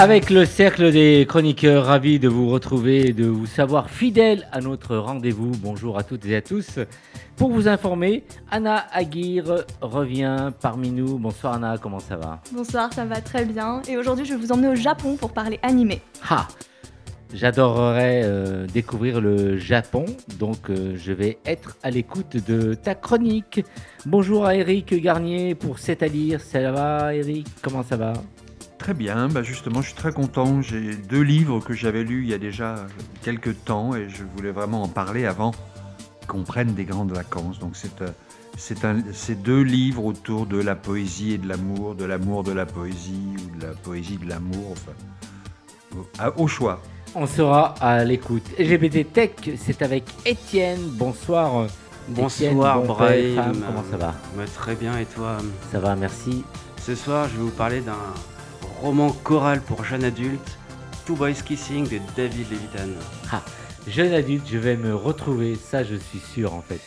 Avec le cercle des chroniqueurs, ravi de vous retrouver et de vous savoir fidèle à notre rendez-vous. Bonjour à toutes et à tous. Pour vous informer, Anna Aguirre revient parmi nous. Bonsoir Anna, comment ça va? Bonsoir, ça va très bien. Et aujourd'hui, je vais vous emmener au Japon pour parler animé. Ha J'adorerais euh, découvrir le Japon, donc euh, je vais être à l'écoute de ta chronique. Bonjour à Eric Garnier pour C'est à lire. Ça va Eric Comment ça va? Très bien, bah justement, je suis très content. J'ai deux livres que j'avais lus il y a déjà quelques temps et je voulais vraiment en parler avant qu'on prenne des grandes vacances. Donc c'est euh, c'est un, c'est deux livres autour de la poésie et de l'amour, de l'amour de la poésie ou de la poésie de l'amour, enfin, au, choix. On sera à l'écoute. LGBT Tech, c'est avec Étienne. Bonsoir. Étienne, Bonsoir bon Brahim. Comment ça va? Ouais, Très bien et toi? Ça va, merci. Ce soir je vais vous parler d'un roman choral pour jeunes adultes, Two Boys Kissing de David Levitan. Jeune adulte, je vais me retrouver, ça je suis sûr en fait.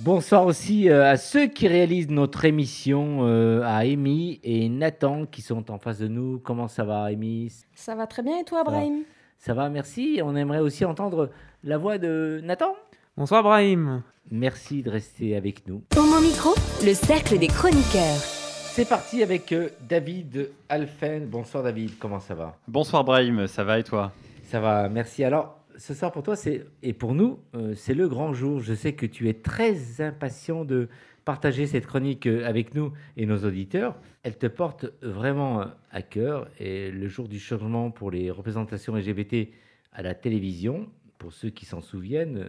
Bonsoir aussi euh, à ceux qui réalisent notre émission, euh, à Amy et Nathan qui sont en face de nous. Comment ça va Amy? Ça va très bien et toi. Brahim? Ça va, merci. On aimerait aussi entendre la voix de Nathan. Bonsoir Brahim. Merci de rester avec nous. Homo Micro, le cercle des chroniqueurs. C'est parti avec euh, David Alphen. Bonsoir David, comment ça va? Bonsoir Brahim, ça va et toi? Ça va, merci. Alors, ce soir pour toi, c'est et pour nous, euh, c'est le grand jour. Je sais que tu es très impatient de partager cette chronique euh, avec nous et nos auditeurs. Elle te porte vraiment à cœur et le jour du changement pour les représentations LGBT à la télévision, pour ceux qui s'en souviennent,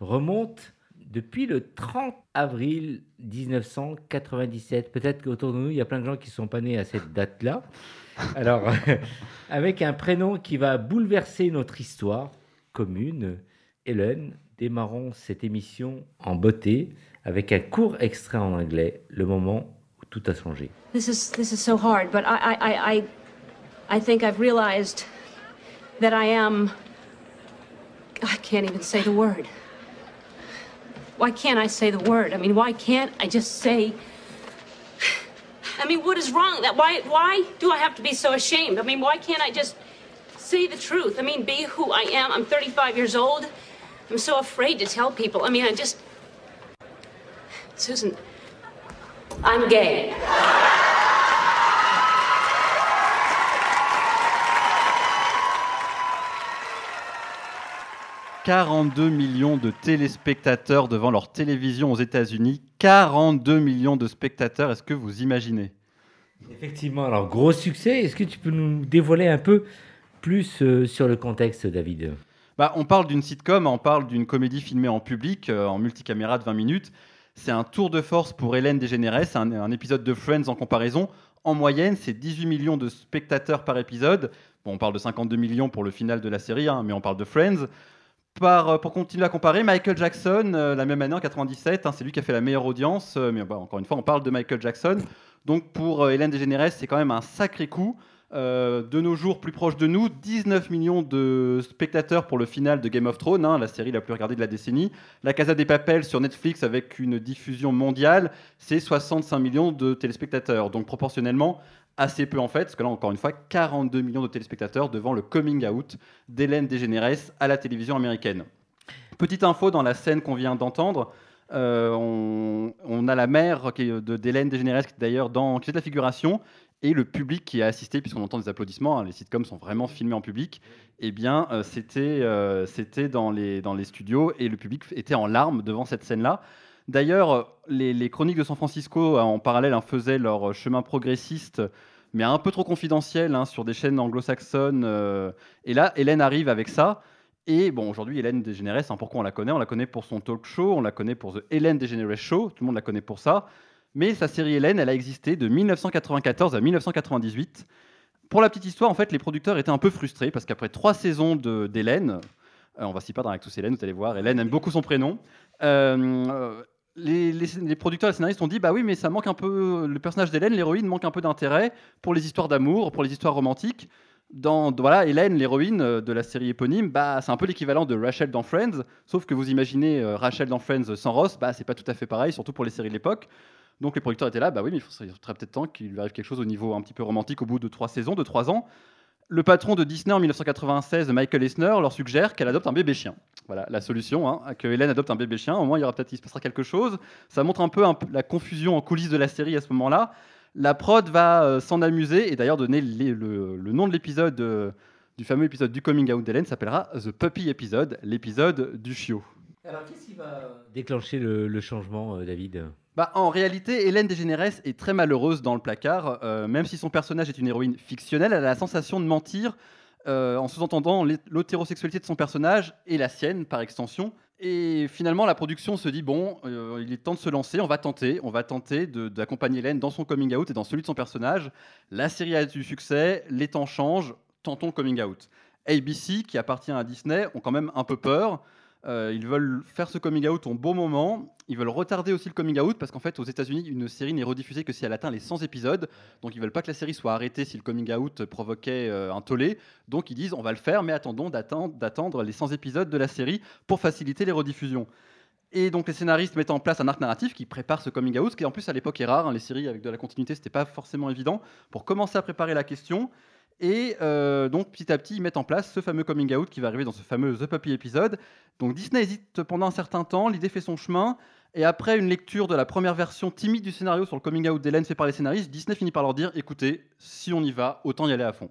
remonte depuis le 30 avril 1997. Peut-être qu'autour de nous, il y a plein de gens qui ne sont pas nés à cette date-là. Alors, avec un prénom qui va bouleverser notre histoire commune, Hélène, démarrons cette émission en beauté avec un court extrait en anglais, le moment où tout a changé. This is this is so hard, but I I I I, think I've realized that I am. I can't even say the word. Why can't I say the word? I mean, why can't I just say? I mean, what is wrong? That why why do I have to be so ashamed? I mean, why can't I just say the truth? I mean, be who I am. I'm 35 years old. I'm so afraid to tell people. I mean, I just. Susan, I'm gay. 42 millions de téléspectateurs devant leur télévision aux États-Unis. 42 millions de spectateurs, est-ce que vous imaginez? Effectivement, alors gros succès. Est-ce que tu peux nous dévoiler un peu plus euh, sur le contexte, David? Bah, On parle d'une sitcom, on parle d'une comédie filmée en public, euh, en multicaméra de 20 minutes. C'est un tour de force pour Hélène DeGeneres, c'est un, un épisode de Friends en comparaison. En moyenne, c'est 18 millions de spectateurs par épisode. Bon, on parle de 52 millions pour le final de la série, hein, mais on parle de Friends. Euh, pour continuer à comparer, Michael Jackson, euh, la même année en 97, hein, c'est lui qui a fait la meilleure audience. euh, mais bah, encore une fois, on parle de Michael Jackson. Donc pour Hélène DeGeneres, c'est quand même un sacré coup. De nos jours, plus proche de nous, 19 millions de spectateurs pour le final de Game of Thrones, hein, la série la plus regardée de la décennie. La Casa des Papel sur Netflix avec une diffusion mondiale, c'est 65 millions de téléspectateurs. Donc proportionnellement, assez peu en fait, parce que là, encore une fois, 42 millions de téléspectateurs devant le coming out d'Hélène DeGeneres à la télévision américaine. Petite info dans la scène qu'on vient d'entendre, euh, on, a la mère de- d'Hélène DeGeneres qui est d'ailleurs dans qui de la figuration et le public qui a assisté, puisqu'on entend des applaudissements, hein, les sitcoms sont vraiment filmés en public, eh bien, euh, c'était euh, c'était dans, les, dans les studios et le public était en larmes devant cette scène-là. D'ailleurs, euh, les, chroniques de San Francisco, euh, en parallèle, hein, faisaient leur euh, chemin progressiste, mais un peu trop confidentiel, hein, sur des chaînes anglo-saxonnes. et là, Hélène arrive avec ça. Et bon, aujourd'hui, Hélène DeGeneres, hein, pourquoi on la connaît? On la connaît pour son talk show, on la connaît pour The Hélène DeGeneres Show, tout le monde la connaît pour ça. Mais sa série Hélène, elle a existé de 1994 à 1998. Pour la petite histoire, en fait, les producteurs étaient un peu frustrés parce qu'après trois saisons d'Hélène, Euh, on va s'y perdre avec tous Hélène, vous allez voir. Hélène aime beaucoup son prénom. Les, producteurs et les scénaristes ont dit bah oui, mais ça manque un peu. Le personnage d'Hélène, l'héroïne, manque un peu d'intérêt pour les histoires d'amour, pour les histoires romantiques. Dans voilà, Hélène, l'héroïne euh, de la série éponyme, bah c'est un peu l'équivalent de Rachel dans Friends, sauf que vous imaginez euh, Rachel dans Friends sans Ross, bah c'est pas tout à fait pareil, surtout pour les séries de l'époque. Donc les producteurs étaient là, bah oui, mais il faudrait peut-être temps qu'il lui arrive quelque chose au niveau un petit peu romantique au bout de trois saisons, de trois ans. Le patron de Disney en 1996, Michael Eisner, leur suggère qu'elle adopte un bébé chien. Voilà la solution, hein, que Hélène adopte un bébé chien. Au moins, il y aura peut-être, il se passera quelque chose. Ça montre un peu, la confusion en coulisses de la série à ce moment-là. La prod va euh, s'en amuser et d'ailleurs donner le, nom de l'épisode euh, du fameux épisode du coming out d'Hélène s'appellera The Puppy Episode, l'épisode du chiot. Alors, qu'est-ce qui va déclencher le, changement, euh, David? Bah, en réalité, Hélène DeGeneres est très malheureuse dans le placard. Euh, même si son personnage est une héroïne fictionnelle, elle a la sensation de mentir euh, en sous-entendant l'hé- l'hétérosexualité de son personnage et la sienne par extension. Et finalement, la production se dit bon, euh, il est temps de se lancer, on va tenter, on va tenter d'accompagner Hélène dans son coming out et dans celui de son personnage. La série a du succès, les temps changent, tentons le coming out. ABC, qui appartient à Disney, ont quand même un peu peur. Euh, ils veulent faire ce coming out au bon moment. Ils veulent retarder aussi le coming out parce qu'en fait, aux États-Unis, une série n'est rediffusée que si elle atteint les 100 épisodes. Donc, ils veulent pas que la série soit arrêtée si le coming out provoquait euh, un tollé. Donc, ils disent on va le faire, mais attendons d'attendre d'attendre les 100 épisodes de la série pour faciliter les rediffusions. Et donc, les scénaristes mettent en place un arc narratif qui prépare ce coming out, ce qui en plus à l'époque est rare. hein. Les séries avec de la continuité, c'était pas forcément évident pour commencer à préparer la question. Et euh, donc, petit à petit, ils mettent en place ce fameux coming out qui va arriver dans ce fameux The Puppy épisode. Donc, Disney hésite pendant un certain temps, l'idée fait son chemin. Et après une lecture de la première version timide du scénario sur le coming out d'Hélène fait par les scénaristes, Disney finit par leur dire écoutez, si on y va, autant y aller à fond.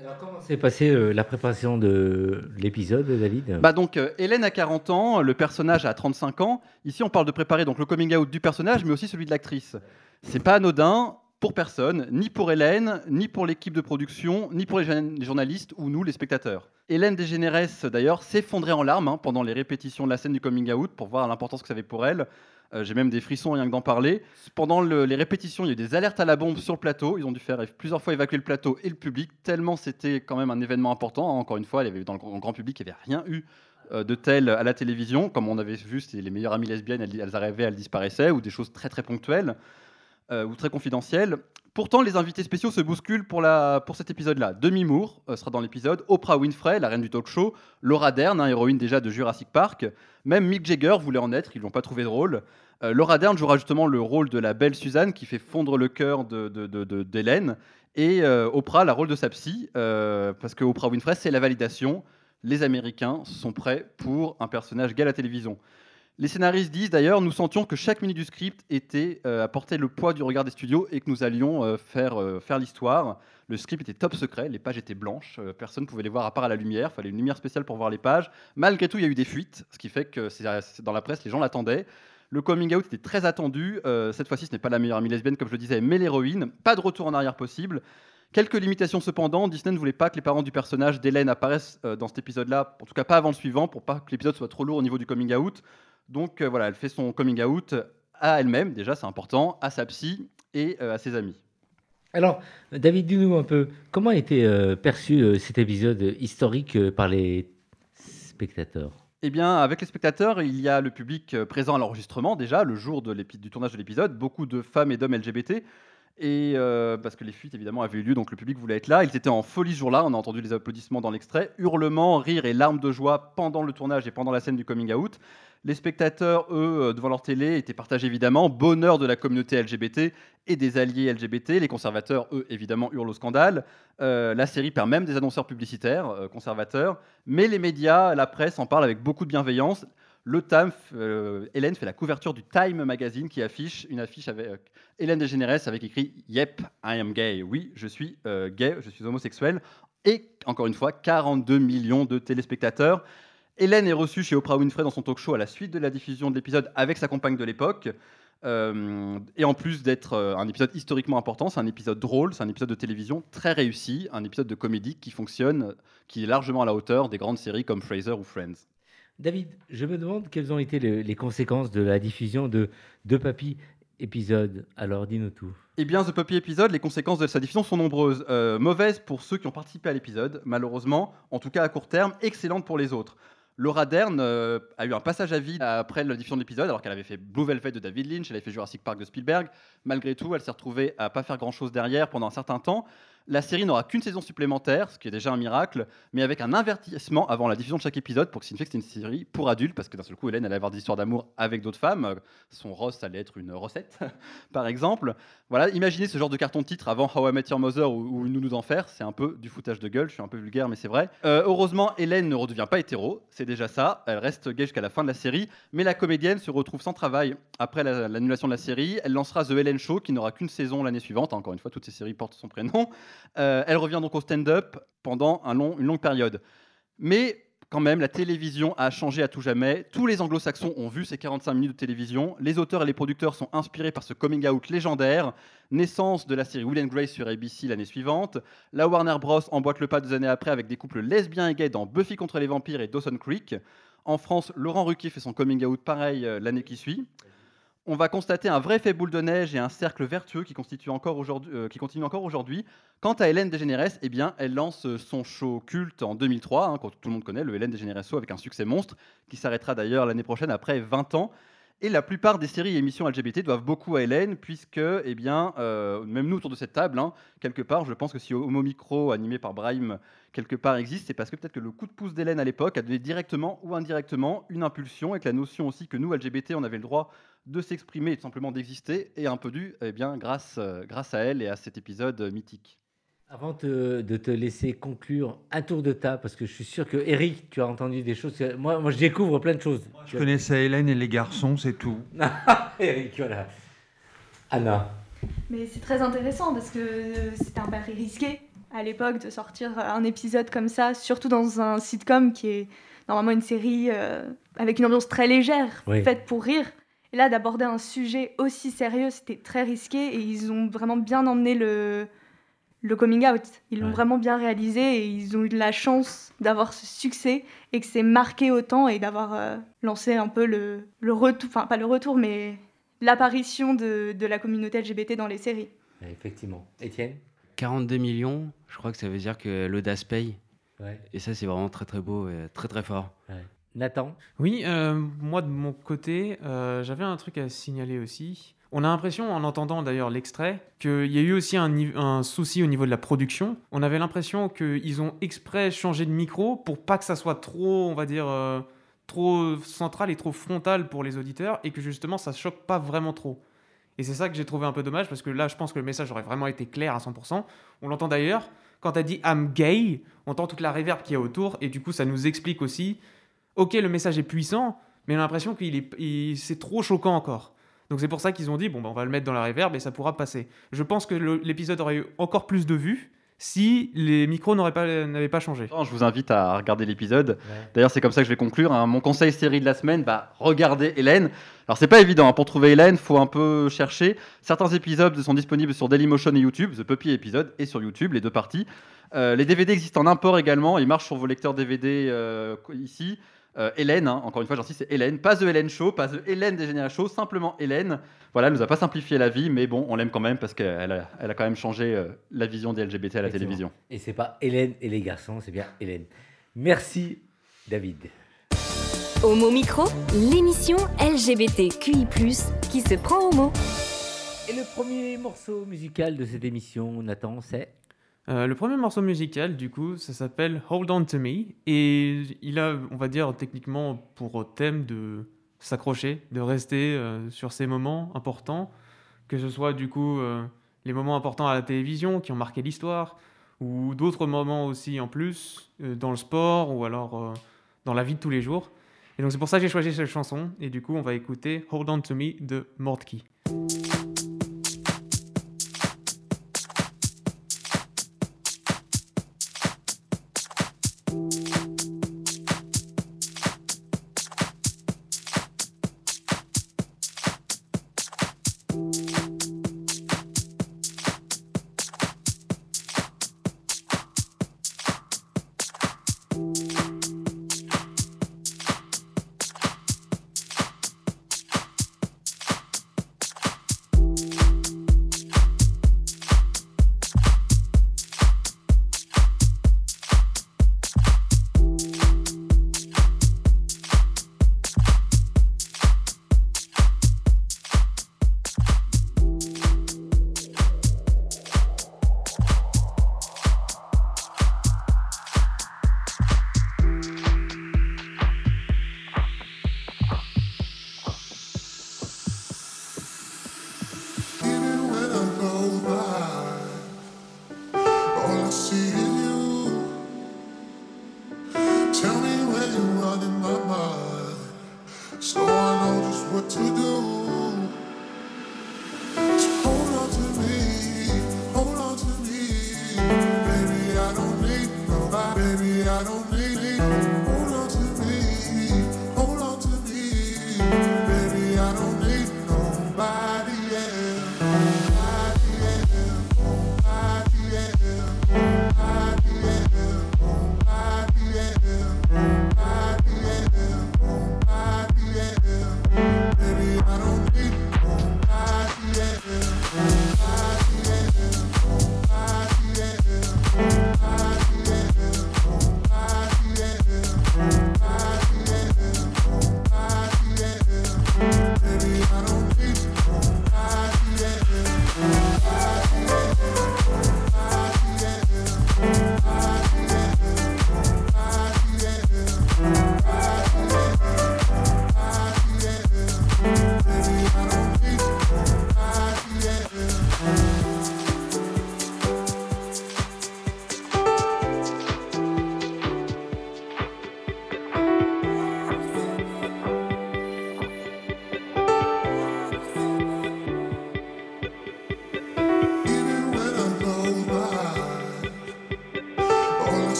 Alors, comment s'est passée euh, la préparation de l'épisode, David? Bah donc euh, Hélène a 40 ans, le personnage a 35 ans. Ici on parle de préparer donc le coming out du personnage mais aussi celui de l'actrice. C'est pas anodin pour personne, ni pour Hélène, ni pour l'équipe de production, ni pour les, journa- les journalistes ou nous les spectateurs. Hélène Desgeneres d'ailleurs s'effondrait en larmes hein, pendant les répétitions de la scène du coming out pour voir l'importance que ça avait pour elle. Euh, J'ai même des frissons rien que d'en parler. Pendant le- les répétitions, il y a eu des alertes à la bombe sur le plateau. Ils ont dû faire plusieurs fois évacuer le plateau et le public, tellement c'était quand même un événement important. Encore une fois, il y avait, dans le grand grand public, il n'y avait rien eu euh, de tel à la télévision. Comme on avait vu, c'était les meilleures amies lesbiennes, elles, elles arrivaient, elles disparaissaient, ou des choses très très ponctuelles euh, ou très confidentielles. Pourtant, les invités spéciaux se bousculent pour, cet épisode-là. Demi Moore euh, sera dans l'épisode, Oprah Winfrey, la reine du talk show, Laura Dern, hein, héroïne déjà de Jurassic Park, même Mick Jagger voulait en être, ils l'ont pas trouvé drôle. Euh, Laura Dern jouera justement le rôle de la belle Suzanne qui fait fondre le cœur de- de- d'Hélène, et euh, Oprah, la rôle de sa psy, parce que Oprah Winfrey, c'est la validation. Les Américains sont prêts pour un personnage gay à la télévision. Les scénaristes disent d'ailleurs, nous sentions que chaque minute du script était euh, apportait le poids du regard des studios et que nous allions euh, faire, euh, faire l'histoire. Le script était top secret, les pages étaient blanches, personne ne pouvait les voir à part à la lumière, il fallait une lumière spéciale pour voir les pages. Malgré tout, il y a eu des fuites, ce qui fait que dans la presse, les gens l'attendaient. Le coming out était très attendu. cette fois-ci, ce n'est pas la meilleure amie lesbienne, comme je le disais, mais l'héroïne. Pas de retour en arrière possible. Quelques limitations cependant. Disney ne voulait pas que les parents du personnage d'Hélène apparaissent dans cet épisode-là, en tout cas pas avant le suivant, pour pas que l'épisode soit trop lourd au niveau du coming out. Donc euh, voilà, elle fait son coming out à elle-même, déjà c'est important, à sa psy et euh, à ses amis. Alors, David, dis-nous un peu, comment a été euh, perçu cet épisode historique par les spectateurs? Eh bien, avec les spectateurs, il y a le public présent à l'enregistrement déjà, le jour de du tournage de l'épisode, beaucoup de femmes et d'hommes LGBT. Et euh, parce que les fuites évidemment avaient eu lieu, donc le public voulait être là. Ils étaient en folie ce jour-là. On a entendu les applaudissements dans l'extrait, hurlements, rires et larmes de joie pendant le tournage et pendant la scène du coming out. Les spectateurs, eux, euh, devant leur télé, étaient partagés évidemment. Bonheur de la communauté LGBT et des alliés LGBT. Les conservateurs, eux, évidemment, hurlent au scandale. Euh, la série perd même des annonceurs publicitaires euh, conservateurs. Mais les médias, la presse en parlent avec beaucoup de bienveillance. Le Time, euh, Hélène fait la couverture du Time magazine qui affiche une affiche avec Hélène DeGeneres avec écrit Yep, I am gay. Oui, je suis gay, je suis homosexuel. Et encore une fois, 42 millions de téléspectateurs. Hélène est reçue chez Oprah Winfrey dans son talk show à la suite de la diffusion de l'épisode avec sa compagne de l'époque. Euh, et en plus d'être euh, un épisode historiquement important, c'est un épisode drôle, c'est un épisode de télévision très réussi, un épisode de comédie qui fonctionne, qui est largement à la hauteur des grandes séries comme Fraser ou Friends. David, je me demande quelles ont été le- les conséquences de la diffusion de deux papy épisodes. Alors, dis-nous tout. Eh bien, The Puppy épisode, les conséquences de sa diffusion sont nombreuses. Euh, mauvaises pour ceux qui ont participé à l'épisode, malheureusement, en tout cas à court terme, excellentes pour les autres. Laura Dern euh, a eu un passage à vide après la diffusion de l'épisode, alors qu'elle avait fait Blue Velvet de David Lynch, elle avait fait Jurassic Park de Spielberg. Malgré tout, elle s'est retrouvée à pas faire grand-chose derrière pendant un certain temps. La série n'aura qu'une saison supplémentaire, ce qui est déjà un miracle, mais avec un avertissement avant la diffusion de chaque épisode pour que signifie que c'est une série pour adultes, parce que d'un seul coup, Hélène allait avoir des histoires d'amour avec d'autres femmes. Son Ross allait être une recette, par exemple. Voilà, imaginez ce genre de carton-titre avant How I Met Your Mother ou, Une nounou d'enfer, c'est un peu du foutage de gueule, je suis un peu vulgaire, mais c'est vrai. Euh, heureusement, Hélène ne redevient pas hétéro, c'est déjà ça, elle reste gay jusqu'à la fin de la série, mais la comédienne se retrouve sans travail après la- l'annulation de la série. Elle lancera The Hélène Show, qui n'aura qu'une saison l'année suivante. Encore une fois, toutes ces séries portent son prénom. Euh, elle revient donc au stand-up pendant une longue période. Mais quand même, la télévision a changé à tout jamais. Tous les anglo-saxons ont vu ces 45 minutes de télévision. Les auteurs et les producteurs sont inspirés par ce coming out légendaire. Naissance de la série Will and Grace sur ABC l'année suivante. La Warner Bros. emboîte le pas deux années après avec des couples lesbiens et gays dans Buffy contre les vampires et Dawson Creek. En France, Laurent Ruquier fait son coming out pareil euh, l'année qui suit. On va constater un vrai effet boule de neige et un cercle vertueux qui, constitue encore aujourd'hui- euh, qui continue encore aujourd'hui. Quant à Hélène DeGeneres, eh bien, elle lance son show culte en 2003, hein, que tout le monde connaît, le Hélène DeGeneres Show, avec un succès monstre, qui s'arrêtera d'ailleurs l'année prochaine après 20 ans. Et la plupart des séries et émissions LGBT doivent beaucoup à Hélène, puisque, eh bien, euh, même nous autour de cette table, hein, quelque part, je pense que si Homo Micro, animé par Brahim, quelque part existe, c'est parce que peut-être que le coup de pouce d'Hélène à l'époque a donné directement ou indirectement une impulsion, et que la notion aussi que nous, LGBT, on avait le droit de s'exprimer et tout simplement d'exister, est un peu due, eh bien, grâce, euh, grâce à elle et à cet épisode mythique. Avant te- de te laisser conclure un tour de table, parce que je suis sûr que Eric, tu as entendu des choses. que- Moi, moi je découvre plein de choses. Je connaissais Hélène et les garçons, c'est tout. Eric, voilà. Anna. Mais c'est très intéressant parce que c'était un pari risqué à l'époque de sortir un épisode comme ça, surtout dans un sitcom qui est normalement une série euh, avec une ambiance très légère, Oui. faite pour rire. Et là, d'aborder un sujet aussi sérieux, c'était très risqué et ils ont vraiment bien emmené le, le coming out. Ils l'ont Ouais. vraiment bien réalisé et ils ont eu de la chance d'avoir ce succès et que c'est marqué autant et d'avoir euh, lancé un peu le, le retour, enfin pas le retour, mais l'apparition de, de la communauté LGBT dans les séries. Effectivement. Étienne? 42 millions, je crois que ça veut dire que l'audace paye. Ouais. Et ça, c'est vraiment très très beau et très très fort. Nathan? Oui, euh, moi de mon côté, euh, j'avais un truc à signaler aussi. On a l'impression, en entendant d'ailleurs l'extrait, qu'il y a eu aussi un, souci au niveau de la production. On avait l'impression qu'ils ont exprès changé de micro pour pas que ça soit trop, on va dire, euh, trop central et trop frontal pour les auditeurs et que justement ça choque pas vraiment trop. Et c'est ça que j'ai trouvé un peu dommage parce que là, je pense que le message aurait vraiment été clair à 100%. On l'entend d'ailleurs, quand tu as dit I'm gay, on entend toute la réverb qu'il y a autour et du coup, ça nous explique aussi ok, le message est puissant, mais on a l'impression qu'il est, c'est trop choquant encore. Donc c'est pour ça qu'ils ont dit, bon, bah, on va le mettre dans la reverb et ça pourra passer. Je pense que l'épisode aurait eu encore plus de vues si les micros n'auraient pas, n'avaient pas changé. Je vous invite à regarder l'épisode. Ouais. D'ailleurs, c'est comme ça que je vais conclure. hein. Mon conseil série de la semaine, bah, regardez Hélène. Alors, c'est pas évident. hein. Pour trouver Hélène, faut un peu chercher. Certains épisodes sont disponibles sur Dailymotion et YouTube. The Puppy épisode est sur YouTube, les deux parties. Euh, les DVD existent en import également. Ils marchent sur vos lecteurs DVD euh, ici. Euh, Hélène, hein, encore une fois, j'insiste, c'est Hélène. Pas The Hélène Show, pas The Hélène des Général Show, simplement Hélène. Voilà, elle nous a pas simplifié la vie, mais bon, on l'aime quand même parce qu'elle a, elle a quand même changé euh, la vision des LGBT à la télévision. Et c'est pas Hélène et les garçons, c'est bien Hélène. Merci, David. Homo Micro, l'émission LGBTQI+, qui se prend au mot. Et le premier morceau musical de cette émission, Nathan, c'est Euh, le premier morceau musical, du coup, ça s'appelle Hold On To Me. Et il a, on va dire, techniquement pour thème de s'accrocher, de rester euh, sur ces moments importants, que ce soit du coup euh, les moments importants à la télévision qui ont marqué l'histoire, ou d'autres moments aussi en plus, dans le sport, ou alors dans la vie de tous les jours. Et donc c'est pour ça que j'ai choisi cette chanson. Et du coup, on va écouter Hold On To Me de Mordky.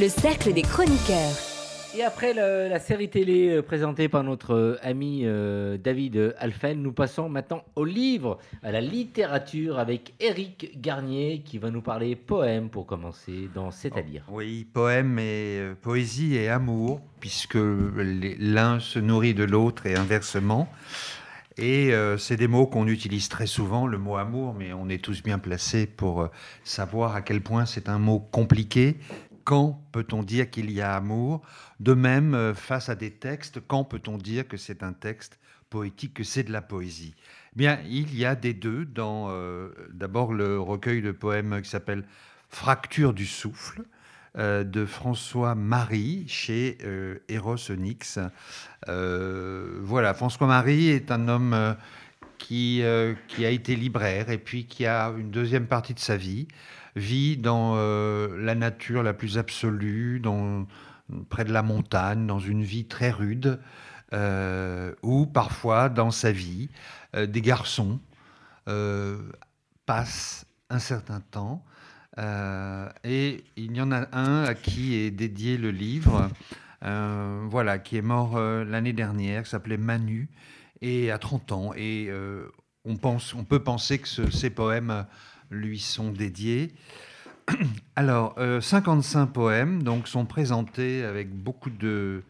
Le cercle des chroniqueurs. Et après la série télé euh, présentée par notre euh, ami euh, David Alphen, nous passons maintenant au livre, à la littérature avec Éric Garnier qui va nous parler poème pour commencer dans C'est-à-dire. Oh, oui, poème et poésie et amour, puisque l'un se nourrit de l'autre et inversement. Et c'est des mots qu'on utilise très souvent, le mot amour, mais on est tous bien placés pour savoir à quel point c'est un mot compliqué, quand peut-on dire qu'il y a amour? De même, euh, face à des textes, quand peut-on dire que c'est un texte poétique, que c'est de la poésie? Bien, il y a des deux dans euh, d'abord le recueil de poèmes qui s'appelle Fracture du souffle euh, de François Marie chez Eros Onyx. voilà, François Marie est un homme qui, qui a été libraire et puis qui a une deuxième partie de sa vie vit dans euh, la nature la plus absolue, près de la montagne, dans une vie très rude, euh, où parfois dans sa vie, euh, des garçons passent un certain temps. et il y en a un à qui est dédié le livre, voilà, qui est mort l'année dernière, qui s'appelait Manu, et à 30 ans. Et on, pense, on peut penser que ces poèmes lui sont dédiés. Alors, 55 euh, poèmes donc, sont présentés avec beaucoup de,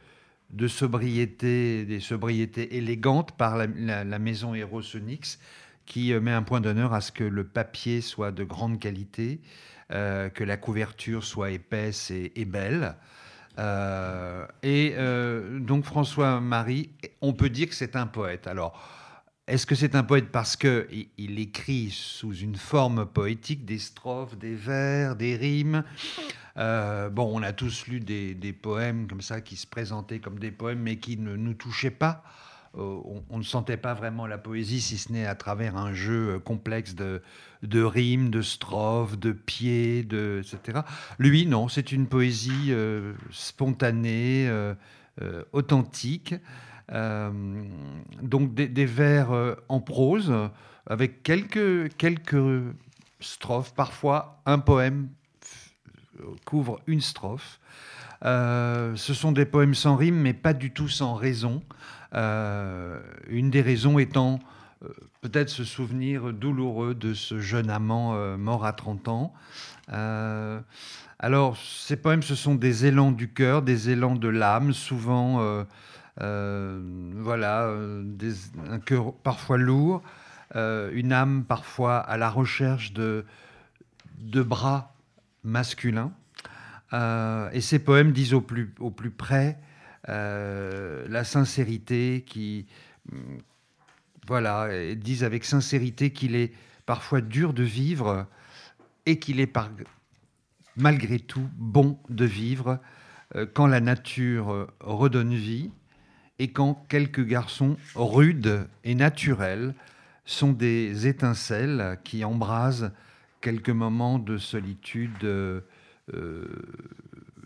sobriété, des sobriétés élégantes par la, maison Aerosonics qui met un point d'honneur à ce que le papier soit de grande qualité, que la couverture soit épaisse et, belle. Euh, et euh, donc François-Marie, on peut dire que c'est un poète. Alors, est-ce que c'est un poète parce qu'il il écrit sous une forme poétique des strophes, des vers, des rimes? Euh, bon, on a tous lu des, poèmes comme ça qui se présentaient comme des poèmes mais qui ne nous touchaient pas. Euh, on, ne sentait pas vraiment la poésie, si ce n'est à travers un jeu euh, complexe de, rimes, de strophes, de pieds, de, etc. Lui, non, c'est une poésie spontanée, authentique. Donc des, vers en prose, avec quelques, quelques strophes, parfois un poème couvre une strophe. ce sont des poèmes sans rime, mais pas du tout sans raison. Euh, une des raisons étant euh, peut-être ce souvenir douloureux de ce jeune amant euh, mort à 30 ans. alors, ces poèmes, ce sont des élans du cœur, des élans de l'âme, souvent, voilà, un cœur parfois lourd, une âme parfois à la recherche de, de bras masculins. et ces poèmes disent au plus, au plus près euh, la sincérité, qui mm, voilà, disent avec sincérité qu'il est parfois dur de vivre et qu'il est par, malgré tout bon de vivre euh, quand la nature redonne vie et quand quelques garçons rudes et naturels sont des étincelles qui embrasent quelques moments de solitude euh,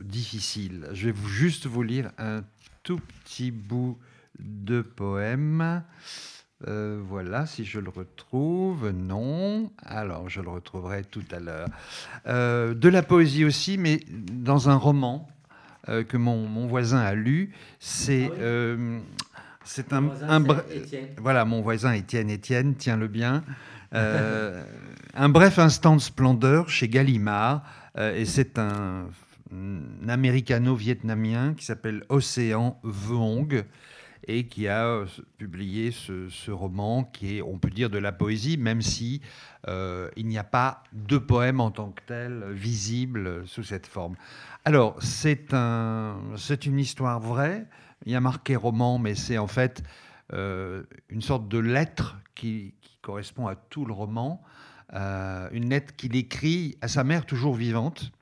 difficile. Je vais vous, juste vous lire un tout petit bout de poème. Euh, voilà, si je le retrouve. Non. Alors, je le retrouverai tout à l'heure. Euh, de la poésie aussi, mais dans un roman euh, que mon, mon, voisin a lu. C'est ah c'est un, un voilà mon voisin Étienne Étienne, tiens-le bien. un bref instant de splendeur chez Gallimard, et c'est un américano-vietnamien qui s'appelle Océan Vuong et qui a euh, publié ce, roman qui est, on peut dire, de la poésie, même si euh, il n'y a pas de poème en tant que tel visible sous cette forme. Alors, c'est un, une histoire vraie. Il y a marqué roman, mais c'est en fait euh, une sorte de lettre qui, correspond à tout le roman. une lettre qu'il écrit à sa mère toujours vivante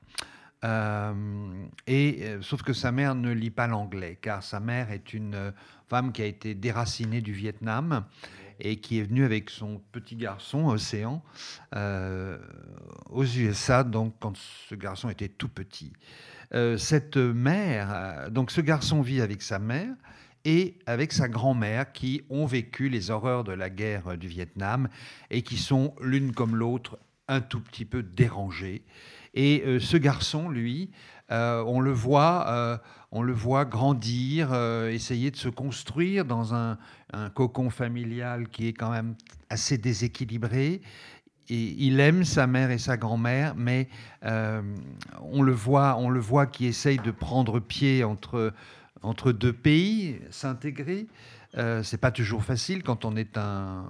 euh, et, euh, sauf que sa mère ne lit pas l'anglais, car sa mère est une euh, femme qui a été déracinée du Vietnam et qui est venue avec son petit garçon, Océan, aux USA, donc quand ce garçon était tout petit. cette mère, donc ce garçon vit avec sa mère et avec sa grand-mère qui ont vécu les horreurs de la guerre du Vietnam et qui sont l'une comme l'autre un tout petit peu dérangées. Et euh, ce garçon, lui, euh, on le voit, euh, on le voit grandir, essayer de se construire dans un, cocon familial qui est quand même assez déséquilibré. Il aime sa mère et sa grand-mère, mais on le voit, on le voit qui essaye de prendre pied entre entre deux pays, s'intégrer. Euh, c'est pas toujours facile quand on est un,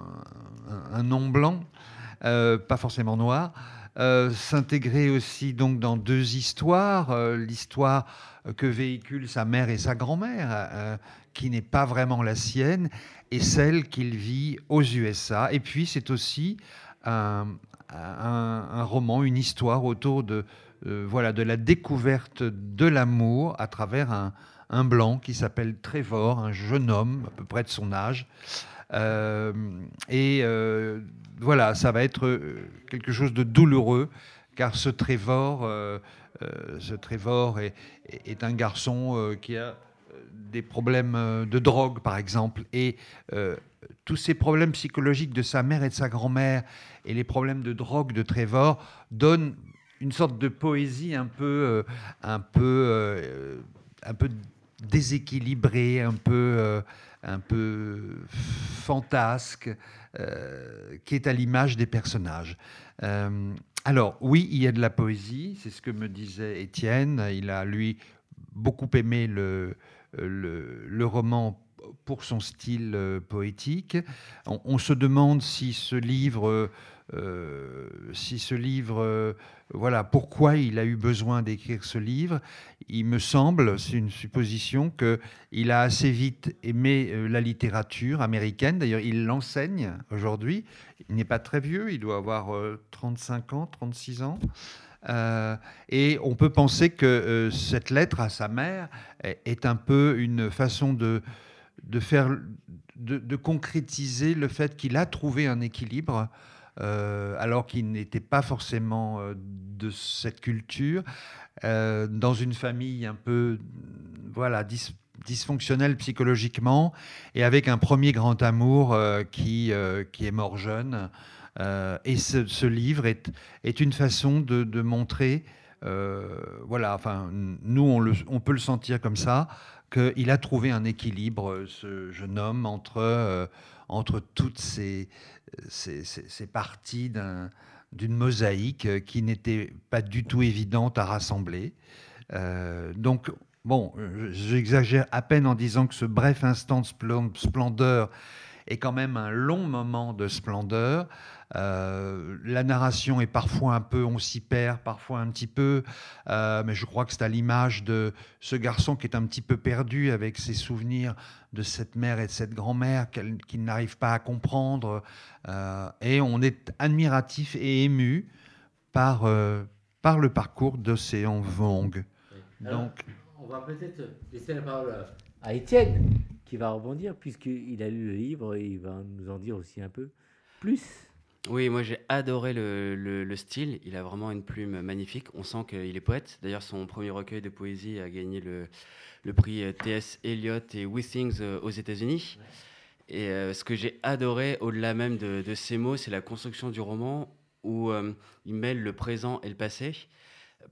un, non blanc, pas forcément noir. Euh, s'intégrer aussi donc dans deux histoires, euh, l'histoire que véhiculent sa mère et sa grand-mère, euh, qui n'est pas vraiment la sienne, et celle qu'il vit aux USA. Et puis c'est aussi un, roman, une histoire autour de, voilà, de la découverte de l'amour à travers un, un blanc qui s'appelle Trevor, un jeune homme à peu près de son âge. et voilà, ça va être euh, quelque chose de douloureux, car ce Trevor, euh, euh, ce Trevor est, un garçon qui a des problèmes de drogue, par exemple, et tous ces problèmes psychologiques de sa mère et de sa grand-mère et les problèmes de drogue de Trevor donnent une sorte de poésie un peu, un peu, un peu déséquilibrée, un peu, un peu fantasque. Euh, qui est à l'image des personnages. Euh, alors oui, il y a de la poésie, c'est ce que me disait Étienne. Il a, lui, beaucoup aimé le, roman pour son style poétique. On, se demande si ce livre euh, si ce livre, euh, voilà, pourquoi il a eu besoin d'écrire ce livre. Il me semble, c'est une supposition, qu'il a assez vite aimé euh, la littérature américaine. D'ailleurs, il l'enseigne aujourd'hui. Il n'est pas très vieux, il doit avoir 35 ans, 36 ans. et on peut penser que cette lettre à sa mère est, un peu une façon de, de faire, de concrétiser le fait qu'il a trouvé un équilibre euh, alors qu'il n'était pas forcément euh, de cette culture, euh, dans une famille un peu voilà, dysfonctionnelle psychologiquement, et avec un premier grand amour qui, qui est mort jeune. et ce, livre est, une façon de, montrer, voilà, enfin, nous, on, le, peut le sentir comme ça, qu'il a trouvé un équilibre, ce jeune homme, entre, entre toutes ces c'est parti d'une mosaïque qui n'était pas du tout évidente à rassembler. Euh, donc, bon, j'exagère à peine en disant que ce bref instant de splendeur est quand même un long moment de splendeur. Euh, la narration est parfois un peu, on s'y perd, parfois un petit peu, euh, mais je crois que c'est à l'image de ce garçon qui est un petit peu perdu avec ses souvenirs de cette mère et de cette grand-mère qu'il n'arrive pas à comprendre. Euh, et on est admiratif et ému par, par le parcours d'Océan Vong. Donc, on va peut-être laisser la parole à Étienne qui va rebondir puisqu'il a lu le livre et il va nous en dire aussi un peu plus. Oui, moi j'ai adoré le, le, style. Il a vraiment une plume magnifique. On sent qu'il est poète. D'ailleurs, son premier recueil de poésie a gagné le, le prix euh, T.S. Eliot et Withings euh, aux États-Unis. Et euh, ce que j'ai adoré, au-delà même de, de, ces mots, c'est la construction du roman où il mêle le présent et le passé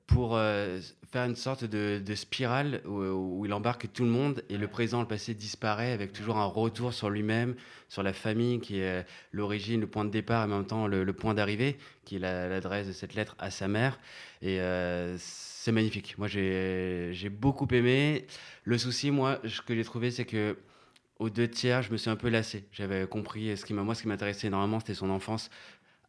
pour euh, faire une sorte de, spirale où, il embarque tout le monde et le présent, le passé disparaît avec toujours un retour sur lui-même, sur la famille qui est l'origine, le point de départ et en même temps le, point d'arrivée, qui est l'adresse de cette lettre à sa mère. Et euh, c'est magnifique. Moi, j'ai beaucoup aimé. Le souci, moi, ce que j'ai trouvé, c'est que aux deux tiers, je me suis un peu lassé. J'avais compris ce qui moi, ce qui m'intéressait énormément, c'était son enfance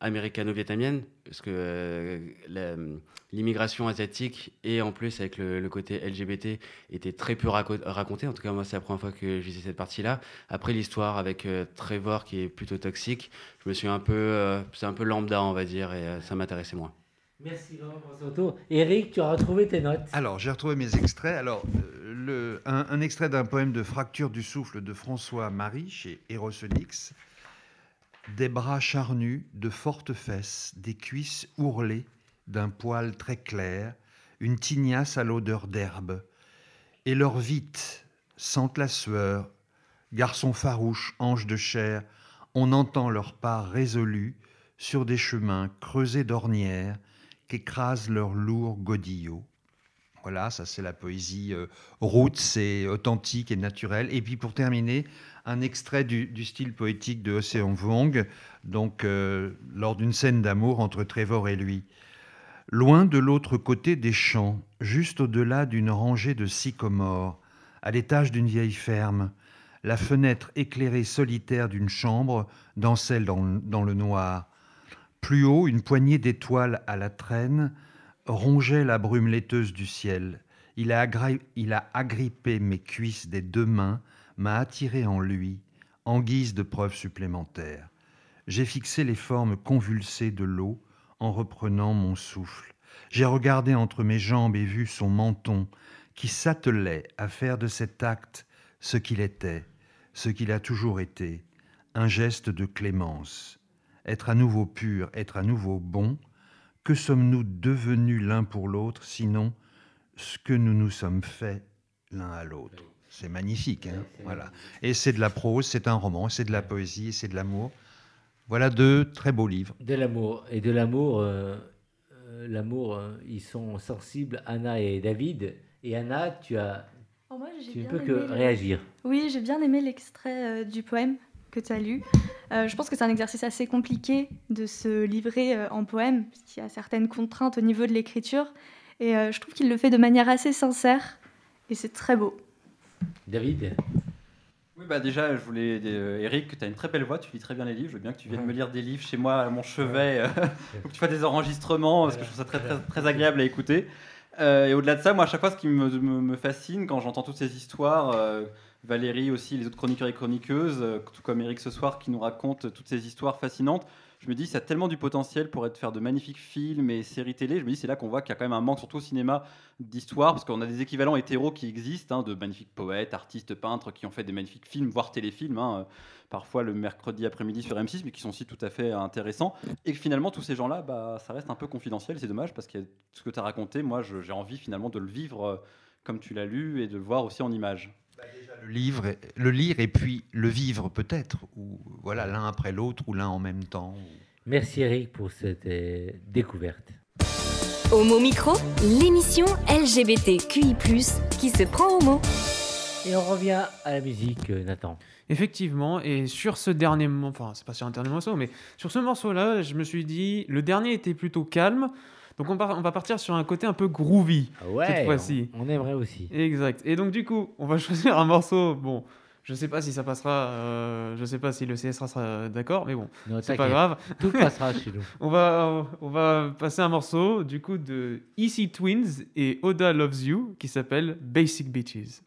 américano-vietnamienne, parce que euh, l'immigration asiatique et en plus avec le, côté LGBT était très peu raconté. En tout cas, moi, c'est la première fois que je visais cette partie-là. Après l'histoire avec euh, Trevor qui est plutôt toxique, je me suis un peu, euh, c'est un peu lambda, on va dire, et ça m'intéressait moins. Merci vraiment pour ce retour. Eric, tu as retrouvé tes notes Alors, j'ai retrouvé mes extraits. Alors, le, un, un, extrait d'un poème de Fracture du souffle de François Marie chez Erosenix. Des bras charnus, de fortes fesses, des cuisses ourlées, d'un poil très clair, une tignasse à l'odeur d'herbe. Et leur vite sentent la sueur, garçons farouches, anges de chair, on entend leurs pas résolus sur des chemins creusés d'ornières qu'écrasent leurs lourds godillots. Voilà, ça c'est la poésie euh, c'est authentique et naturel. Et puis pour terminer, un extrait du, style poétique de Océan Vuong, donc euh, lors d'une scène d'amour entre Trevor et lui. Loin de l'autre côté des champs, juste au-delà d'une rangée de sycomores, à l'étage d'une vieille ferme, la fenêtre éclairée solitaire d'une chambre dans, dans le noir. Plus haut, une poignée d'étoiles à la traîne rongeait la brume laiteuse du ciel. Il a, il a agrippé mes cuisses des deux mains m'a attiré en lui, en guise de preuve supplémentaire. J'ai fixé les formes convulsées de l'eau en reprenant mon souffle. J'ai regardé entre mes jambes et vu son menton qui s'attelait à faire de cet acte ce qu'il était, ce qu'il a toujours été, un geste de clémence. Être à nouveau pur, être à nouveau bon, que sommes-nous devenus l'un pour l'autre, sinon ce que nous nous sommes faits l'un à l'autre? C'est magnifique. Hein voilà. Et c'est de la prose, c'est un roman, c'est de la poésie, c'est de l'amour. Voilà deux très beaux livres. De l'amour. Et de l'amour, euh, euh, l'amour, euh, ils sont sensibles, Anna et David. Et Anna, tu as. Oh, moi, tu ne peux que réagir. Oui, j'ai bien aimé l'extrait du poème que tu as lu. je pense que c'est un exercice assez compliqué de se livrer en poème, puisqu'il y a certaines contraintes au niveau de l'écriture. Et je trouve qu'il le fait de manière assez sincère. Et c'est très beau. David Oui, bah déjà, je voulais. euh, Eric, tu as une très belle voix, tu lis très bien les livres. Je veux bien que tu viennes me lire des livres chez moi, à mon chevet, euh, ou que tu fasses des enregistrements, parce que je trouve ça très, très, très agréable à écouter. Euh, et au-delà de ça, moi, à chaque fois, ce qui me, me- me fascine quand j'entends toutes ces histoires, euh, Valérie aussi, les autres chroniqueurs et chroniqueuses, euh, tout comme Eric ce soir, qui nous racontent toutes ces histoires fascinantes, je me dis, ça a tellement du potentiel pour être, faire de magnifiques films et séries télé. Je me dis, c'est là qu'on voit qu'il y a quand même un manque, surtout au cinéma, d'histoire, parce qu'on a des équivalents hétéros qui existent, hein, de magnifiques poètes, artistes, peintres qui ont fait des magnifiques films, voire téléfilms, hein, euh, parfois le mercredi après-midi sur M6, mais qui sont aussi tout à fait intéressants. Et finalement, tous ces gens-là, bah, ça reste un peu confidentiel, c'est dommage, parce que ce que tu as raconté, moi, j'ai envie finalement de le vivre euh, comme tu l'as lu et de le voir aussi en images. Le, livre, et- le lire et puis le vivre peut-être, ou voilà l'un après l'autre, ou l'un en même temps. Merci Eric pour cette euh, découverte. Homo Micro, l'émission LGBTQI+, qui se prend au mot. Et on revient à la musique, euh, Nathan. Effectivement, et sur ce dernier morceau, enfin, c'est pas sur un dernier morceau, mais sur ce morceau-là, je me suis dit, le dernier était plutôt calme, donc on, part- on va partir sur un côté un peu groovy Ah ouais, cette fois-ci. On, on aimerait aussi. Exact. Et donc, du coup, on va choisir un morceau. Bon, je sais pas si ça passera, euh, je sais pas si le CSA sera d'accord, mais bon, c'est pas grave. Tout passera chez nous. On va, on va passer un morceau du coup de Easy Twins et Oda Loves You qui s'appelle Basic Bitches.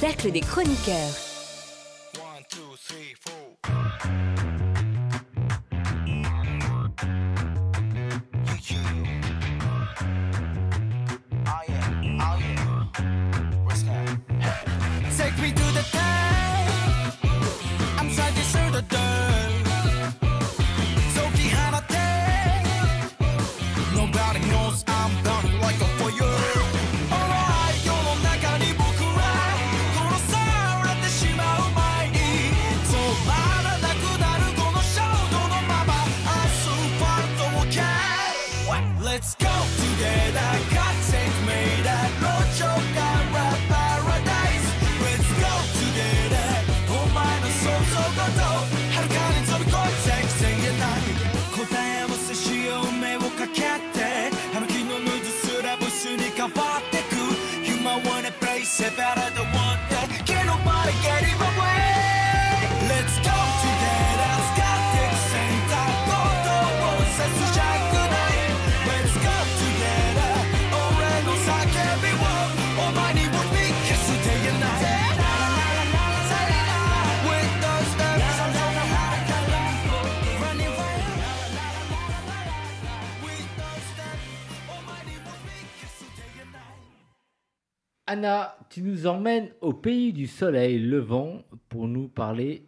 Cercle des chroniqueurs. Anna, tu nous emmènes au pays du soleil levant pour nous parler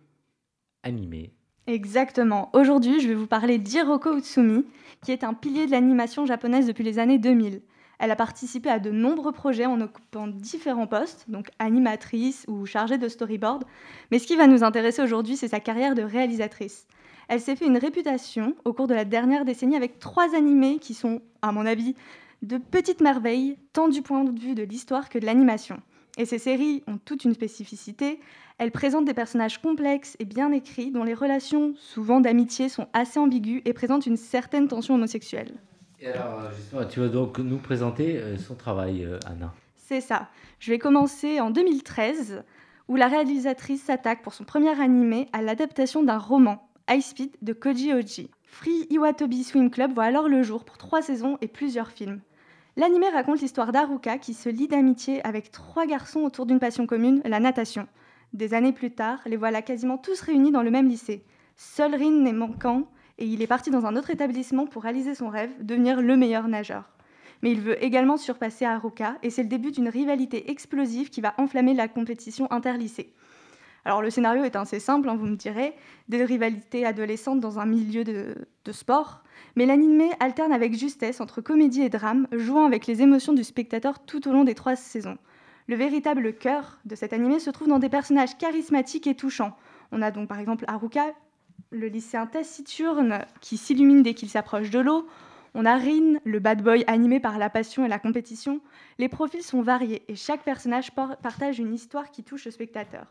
animé. Exactement. Aujourd'hui, je vais vous parler d'Hiroko Utsumi, qui est un pilier de l'animation japonaise depuis les années 2000. Elle a participé à de nombreux projets en occupant différents postes, donc animatrice ou chargée de storyboard. Mais ce qui va nous intéresser aujourd'hui, c'est sa carrière de réalisatrice. Elle s'est fait une réputation au cours de la dernière décennie avec trois animés qui sont, à mon avis, de petites merveilles, tant du point de vue de l'histoire que de l'animation. Et ces séries ont toute une spécificité. Elles présentent des personnages complexes et bien écrits, dont les relations, souvent d'amitié, sont assez ambiguës et présentent une certaine tension homosexuelle. Et alors, euh, justement, tu vas donc nous présenter euh, son travail, euh, Anna. C'est ça. Je vais commencer en 2013, où la réalisatrice s'attaque pour son premier animé à l'adaptation d'un roman, High Speed, de Koji Oji. Free Iwatobi Swim Club voit alors le jour pour trois saisons et plusieurs films. L'animé raconte l'histoire d'Haruka qui se lie d'amitié avec trois garçons autour d'une passion commune, la natation. Des années plus tard, les voilà quasiment tous réunis dans le même lycée. Seul Rin est manquant et il est parti dans un autre établissement pour réaliser son rêve, devenir le meilleur nageur. Mais il veut également surpasser Haruka et c'est le début d'une rivalité explosive qui va enflammer la compétition interlycée. Alors le scénario est assez simple, hein, vous me direz, des rivalités adolescentes dans un milieu de, de sport, mais l'animé alterne avec justesse entre comédie et drame, jouant avec les émotions du spectateur tout au long des trois saisons. Le véritable cœur de cet animé se trouve dans des personnages charismatiques et touchants. On a donc par exemple Haruka, le lycéen taciturne qui s'illumine dès qu'il s'approche de l'eau. On a Rin, le bad boy animé par la passion et la compétition. Les profils sont variés et chaque personnage partage une histoire qui touche le spectateur.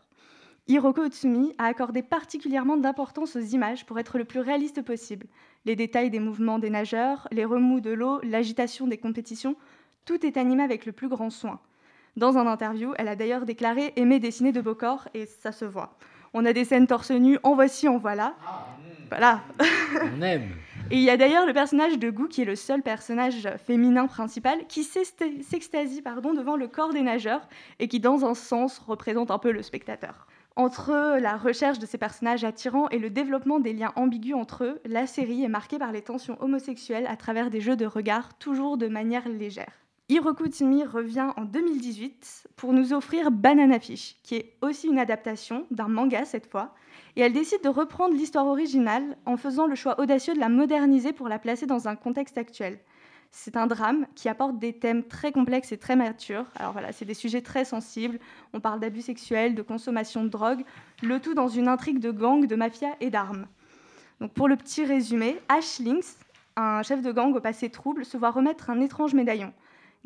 Hiroko Utsumi a accordé particulièrement d'importance aux images pour être le plus réaliste possible. Les détails des mouvements des nageurs, les remous de l'eau, l'agitation des compétitions, tout est animé avec le plus grand soin. Dans un interview, elle a d'ailleurs déclaré aimer dessiner de beaux corps et ça se voit. On a des scènes torse nu, en voici, en voilà. Voilà. On aime. Et il y a d'ailleurs le personnage de Gu, qui est le seul personnage féminin principal, qui s'extasie pardon, devant le corps des nageurs et qui, dans un sens, représente un peu le spectateur. Entre la recherche de ces personnages attirants et le développement des liens ambigus entre eux, la série est marquée par les tensions homosexuelles à travers des jeux de regard, toujours de manière légère. Hiroku Tsumi revient en 2018 pour nous offrir Banana Fish, qui est aussi une adaptation d'un manga cette fois, et elle décide de reprendre l'histoire originale en faisant le choix audacieux de la moderniser pour la placer dans un contexte actuel. C'est un drame qui apporte des thèmes très complexes et très matures. Alors voilà, c'est des sujets très sensibles. On parle d'abus sexuels, de consommation de drogue, le tout dans une intrigue de gang, de mafia et d'armes. Donc pour le petit résumé, Ash Lynx, un chef de gang au passé trouble, se voit remettre un étrange médaillon.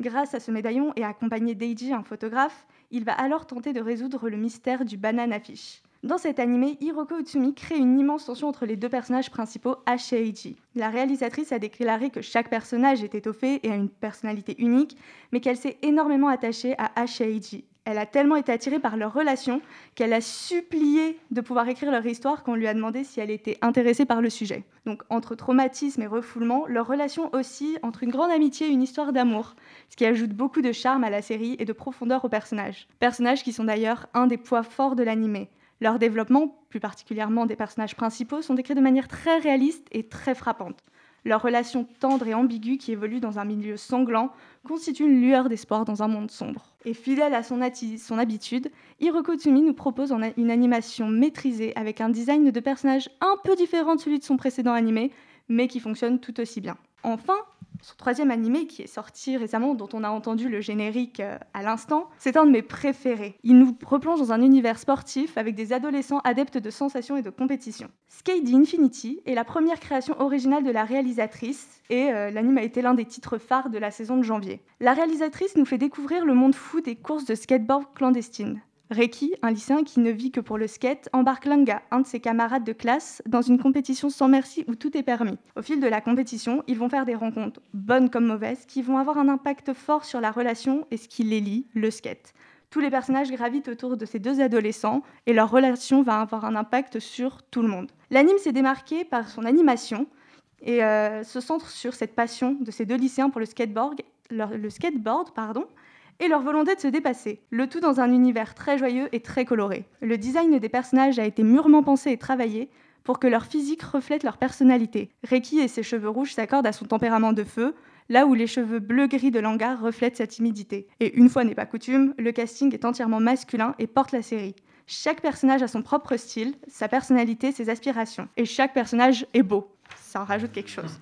Grâce à ce médaillon et accompagné d'Eiji, un photographe, il va alors tenter de résoudre le mystère du banana fish. Dans cet animé, Hiroko Utsumi crée une immense tension entre les deux personnages principaux, Ash et. La réalisatrice a déclaré que chaque personnage est étoffé et a une personnalité unique, mais qu'elle s'est énormément attachée à Ash et. Elle a tellement été attirée par leur relation qu'elle a supplié de pouvoir écrire leur histoire quand on lui a demandé si elle était intéressée par le sujet. Donc entre traumatisme et refoulement, leur relation oscille entre une grande amitié et une histoire d'amour, ce qui ajoute beaucoup de charme à la série et de profondeur aux personnages. Personnages qui sont d'ailleurs un des poids forts de l'animé. Leur développement, plus particulièrement des personnages principaux, sont décrits de manière très réaliste et très frappante. Leur relation tendre et ambiguë qui évolue dans un milieu sanglant constitue une lueur d'espoir dans un monde sombre. Et fidèle à son, habitude, Hiroko Tsumi nous propose une animation maîtrisée avec un design de personnage un peu différent de celui de son précédent animé, mais qui fonctionne tout aussi bien. Enfin, son troisième animé qui est sorti récemment, dont on a entendu le générique euh, à l'instant, c'est un de mes préférés. Il nous replonge dans un univers sportif avec des adolescents adeptes de sensations et de compétition. Skate Infinity est la première création originale de la réalisatrice et euh, l'anime a été l'un des titres phares de la saison de janvier. La réalisatrice nous fait découvrir le monde fou des courses de skateboard clandestines. Reiki, un lycéen qui ne vit que pour le skate, embarque Langa, un de ses camarades de classe, dans une compétition sans merci où tout est permis. Au fil de la compétition, ils vont faire des rencontres, bonnes comme mauvaises, qui vont avoir un impact fort sur la relation et ce qui les lie, le skate. Tous les personnages gravitent autour de ces deux adolescents et leur relation va avoir un impact sur tout le monde. L'anime s'est démarqué par son animation et euh, se centre sur cette passion de ces deux lycéens pour le skateboard, le skateboard pardon, et leur volonté de se dépasser. Le tout dans un univers très joyeux et très coloré. Le design des personnages a été mûrement pensé et travaillé pour que leur physique reflète leur personnalité. Reiki et ses cheveux rouges s'accordent à son tempérament de feu, là où les cheveux bleu-gris de Langa reflètent sa timidité. Et une fois n'est pas coutume, le casting est entièrement masculin et porte la série. Chaque personnage a son propre style, sa personnalité, ses aspirations. Et chaque personnage est beau. Ça en rajoute quelque chose.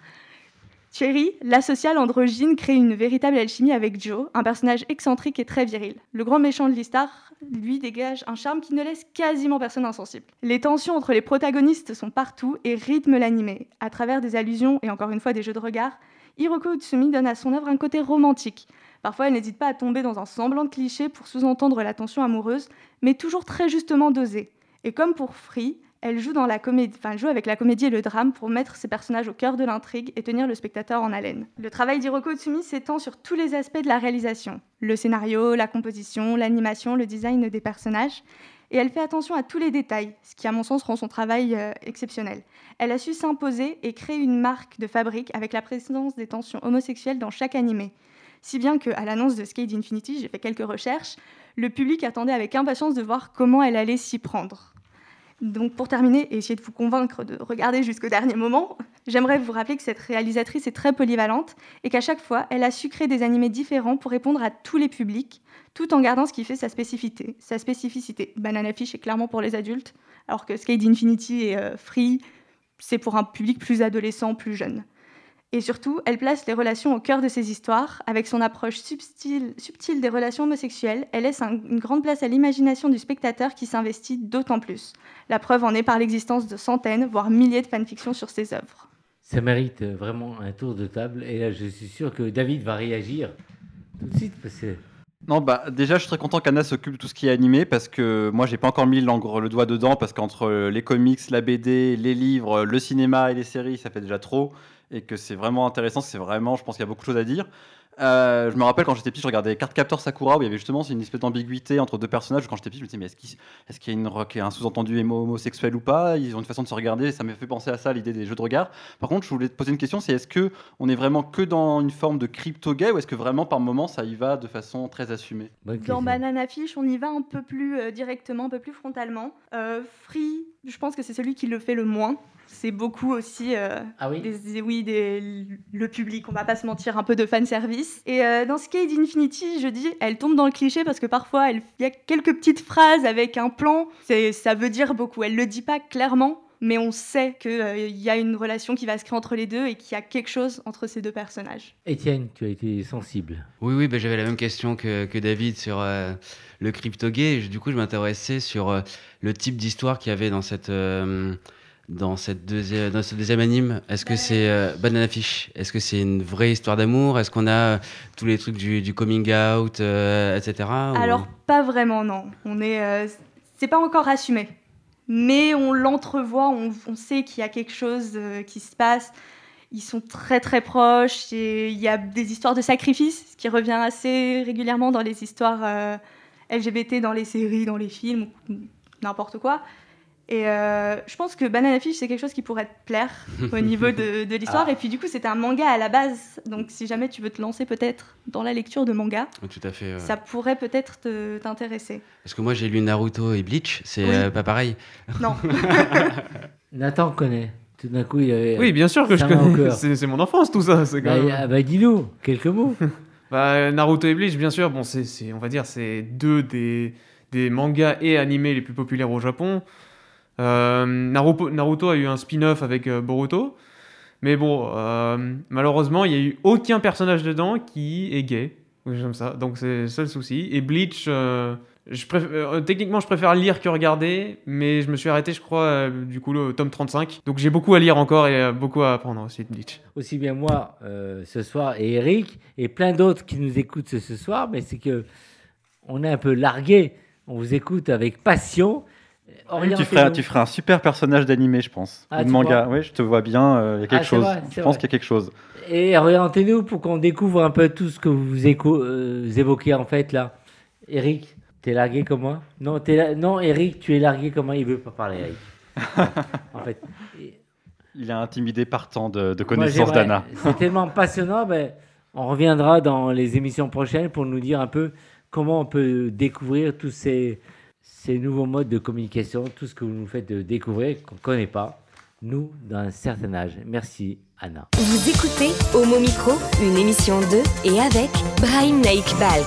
Thierry, la sociale androgyne, crée une véritable alchimie avec Joe, un personnage excentrique et très viril. Le grand méchant de l'histoire, lui, dégage un charme qui ne laisse quasiment personne insensible. Les tensions entre les protagonistes sont partout et rythment l'animé. À travers des allusions et encore une fois des jeux de regard, Hiroko Utsumi donne à son œuvre un côté romantique. Parfois, elle n'hésite pas à tomber dans un semblant de cliché pour sous-entendre la tension amoureuse, mais toujours très justement dosée. Et comme pour Free, elle joue, avec la comédie et le drame pour mettre ses personnages au cœur de l'intrigue et tenir le spectateur en haleine. Le travail d'Hiroko Utsumi s'étend sur tous les aspects de la réalisation. Le scénario, la composition, l'animation, le design des personnages. Et elle fait attention à tous les détails, ce qui à mon sens rend son travail euh, exceptionnel. Elle a su s'imposer et créer une marque de fabrique avec la présence des tensions homosexuelles dans chaque animé. Si bien qu'à l'annonce de Skate Infinity, j'ai fait quelques recherches, le public attendait avec impatience de voir comment elle allait s'y prendre. Donc pour terminer et essayer de vous convaincre de regarder jusqu'au dernier moment, j'aimerais vous rappeler que cette réalisatrice est très polyvalente et qu'à chaque fois, elle a su créer des animés différents pour répondre à tous les publics, tout en gardant ce qui fait sa spécificité. Sa spécificité. Banana Fish est clairement pour les adultes, alors que Skate Infinity et euh, Free, c'est pour un public plus adolescent, plus jeune. Et surtout, elle place les relations au cœur de ses histoires. Avec son approche subtile, subtile des relations homosexuelles, elle laisse un- une grande place à l'imagination du spectateur qui s'investit d'autant plus. La preuve en est par l'existence de centaines, voire milliers de fanfictions sur ses œuvres. Ça mérite euh, vraiment un tour de table. Et là, je suis sûr que David va réagir tout de suite parce que Non, bah déjà, je suis très content qu'Anna s'occupe de tout ce qui est animé parce que moi, j'ai pas encore mis le doigt dedans parce qu'entre euh, les comics, la BD, les livres, le cinéma et les séries, ça fait déjà trop et que c'est vraiment intéressant. C'est vraiment, je pense qu'il y a beaucoup de choses à dire. Euh, je me rappelle quand j'étais petit, je regardais Card Captor Sakura où il y avait justement une espèce d'ambiguïté entre deux personnages. Quand j'étais petit, je me disais, mais est-ce qu'il est y a une, un sous-entendu homo- homosexuel ou pas? Ils ont une façon de se regarder. Ça m'a fait penser à ça, l'idée des jeux de regard. Par contre, je voulais te poser une question c'est est-ce que on est vraiment que dans une forme de crypto-gay ou est-ce que vraiment par moment ça y va de façon très assumée? Dans Banana Fish, on y va un peu plus euh, directement, un peu plus frontalement. Euh, Free, je pense que c'est celui qui le fait le moins. C'est beaucoup aussi euh, Ah oui des, des- oui, des- le public, on va pas se mentir, un peu de fanservice. Et euh, dans Skate Infinity, je dis, elle tombe dans le cliché parce que parfois, elle- il y a quelques petites phrases avec un plan, c'est- ça veut dire beaucoup. Elle le dit pas clairement, mais on sait qu'il y a une relation qui va se créer entre les deux et qu'il y a quelque chose entre ces deux personnages. Étienne, tu as été sensible. Oui, oui, bah, j'avais la même question que, que David sur euh, le crypto-gay. Du coup, je m'intéressais sur euh, le type d'histoire qu'il y avait dans cette, euh, dans cette deuxième, dans ce deuxième anime. Est-ce que c'est euh, Banana Fish? Est-ce que c'est une vraie histoire d'amour? Est-ce qu'on a euh, tous les trucs du, du coming out, euh, etc. ou- Alors, pas vraiment, non. On est, euh, c'est pas encore assumé. Mais on l'entrevoit, on, on sait qu'il y a quelque chose euh, qui se passe. Ils sont très très proches et il y a des histoires de sacrifice, ce qui revient assez régulièrement dans les histoires euh, LGBT dans les séries, dans les films, n'importe quoi. Et euh, je pense que Banana Fish, c'est quelque chose qui pourrait te plaire au niveau de, de l'histoire. Ah. Et puis du coup, c'était un manga à la base. Donc si jamais tu veux te lancer peut-être dans la lecture de manga, Ouais, Tout à fait. ouais. ça pourrait peut-être t'intéresser. Parce que moi j'ai lu Naruto et Bleach, c'est Oui. euh, pas pareil. Non. Nathan connaît. Tout d'un coup, il avait. Oui, bien sûr que je connais. C'est mon enfance tout ça. quand Bah, même- ah bah, dis-nous, quelques mots. Bah, Naruto et Bleach, bien sûr, bon, c'est, c'est- on va dire, c'est deux des, des mangas et animés les plus populaires au Japon. Euh, Naruto, a eu un spin-off avec euh, Boruto, mais bon, euh, malheureusement, il n'y a eu aucun personnage dedans qui est gay. Donc c'est le seul souci. Et Bleach, techniquement, je préfère lire que regarder, mais je me suis arrêté, je crois, du coup, le tome 35. Donc j'ai beaucoup à lire encore et beaucoup à apprendre aussi de Bleach. Aussi bien moi ce soir et Eric et plein d'autres qui nous écoutent ce soir, mais c'est que on est un peu largué. On vous écoute avec passion. Tu ferais, tu ferais un super personnage d'animé, je pense. Ah, Ou de tu manga. Oui, je te vois bien. euh, Il y a quelque Ah, chose. vrai, je pense qu'il y a quelque chose. Et orientez-nous pour qu'on découvre un peu tout ce que vous euh, évoquez en fait là. Eric, t'es largué comme moi? Non, la- non, Eric, tu es largué comme moi. Il veut pas parler, Eric. en fait. Il est intimidé par tant de, de connaissances d'Anna. C'est tellement passionnant. Ben, on reviendra dans les émissions prochaines pour nous dire un peu comment on peut découvrir tous ces, ces nouveaux modes de communication, tout ce que vous nous faites découvrir qu'on ne connaît pas, nous, d'un certain âge. Merci, Anna. Vous écoutez Homo Micro, une émission de et avec Brahim Naik Balk.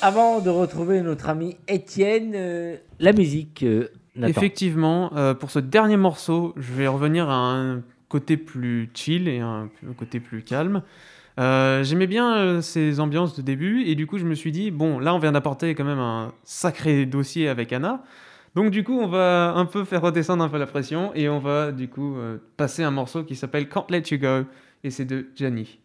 Avant de retrouver notre ami Étienne, euh, la musique, euh. Effectivement, euh, pour ce dernier morceau, je vais revenir à un côté plus chill et un, un côté plus calme. Euh, J'aimais bien euh, ces ambiances de début et du coup je me suis dit, bon là on vient d'apporter quand même un sacré dossier avec Anna. Donc du coup on va un peu faire redescendre un peu la pression et on va du coup euh, passer un morceau qui s'appelle Can't Let You Go et c'est de Gianni.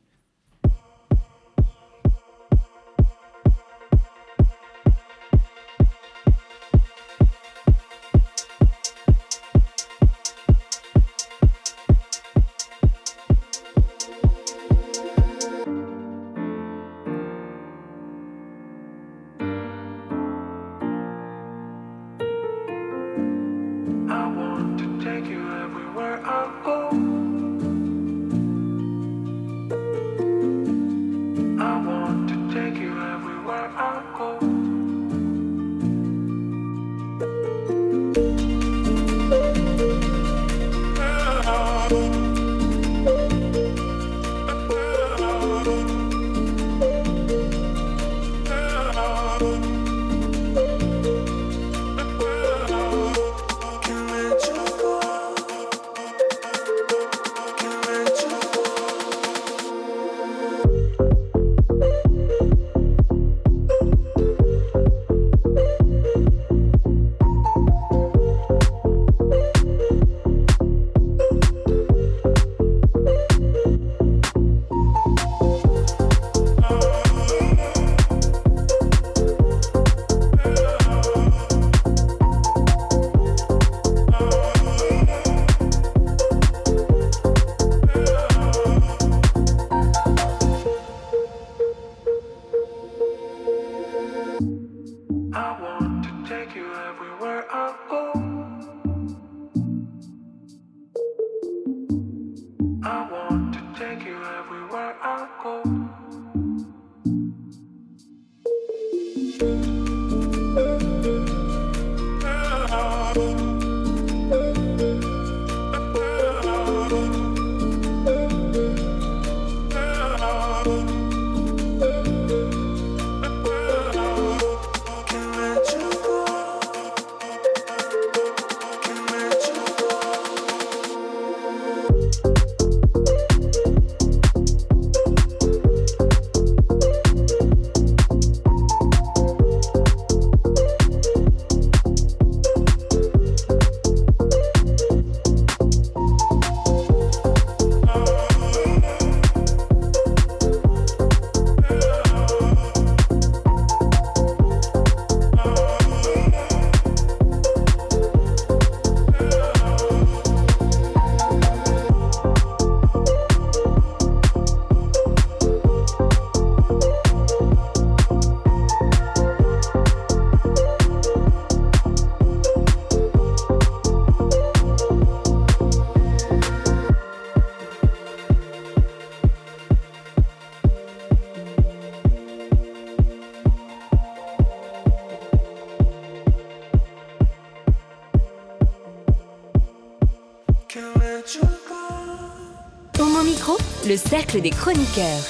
Le cercle des chroniqueurs.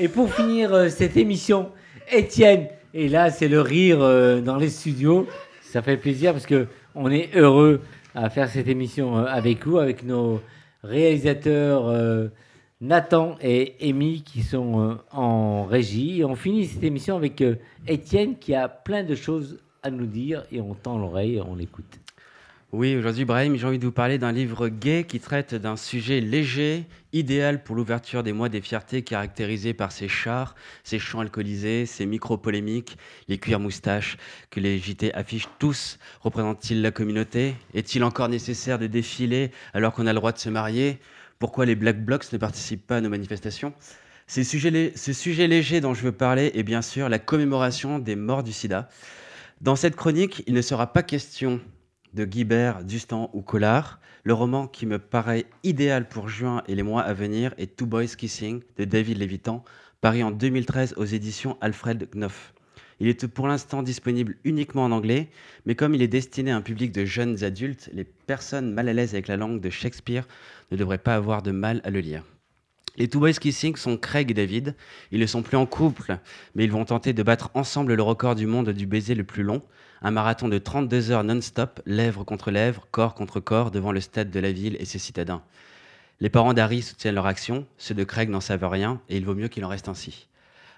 Et pour finir euh, cette émission, Étienne, et là c'est le rire euh, dans les studios, ça fait plaisir parce que on est heureux à faire cette émission euh, avec vous, avec nos réalisateurs Nathan et Amy qui sont en régie. Et on finit cette émission avec Étienne qui a plein de choses à nous dire et on tend l'oreille on l'écoute. Oui, aujourd'hui, Brahim, j'ai envie de vous parler d'un livre gay qui traite d'un sujet léger, idéal pour l'ouverture des mois des fiertés caractérisés par ses chars, ses chants alcoolisés, ses micro-polémiques, les cuirs moustaches que les JT affichent tous. Représentent-ils la communauté? Est-il encore nécessaire de défiler alors qu'on a le droit de se marier? Pourquoi les Black Blocs ne participent pas à nos manifestations? Ces sujets Ce sujet léger dont je veux parler est bien sûr la commémoration des morts du sida. Dans cette chronique, il ne sera pas question de Guibert, Dustan ou Collard. Le roman qui me paraît idéal pour juin et les mois à venir est Two Boys Kissing de David Lévitan, paru en 2013 aux éditions Alfred Knopf. Il est pour l'instant disponible uniquement en anglais, mais comme il est destiné à un public de jeunes adultes, les personnes mal à l'aise avec la langue de Shakespeare ne devraient pas avoir de mal à le lire. Les Two Boys Kissing sont Craig et David. Ils ne sont plus en couple, mais ils vont tenter de battre ensemble le record du monde du baiser le plus long. Un marathon de 32 heures non-stop, lèvres contre lèvres, corps contre corps, devant le stade de la ville et ses citadins. Les parents d'Harry soutiennent leur action, ceux de Craig n'en savent rien, et il vaut mieux qu'il en reste ainsi.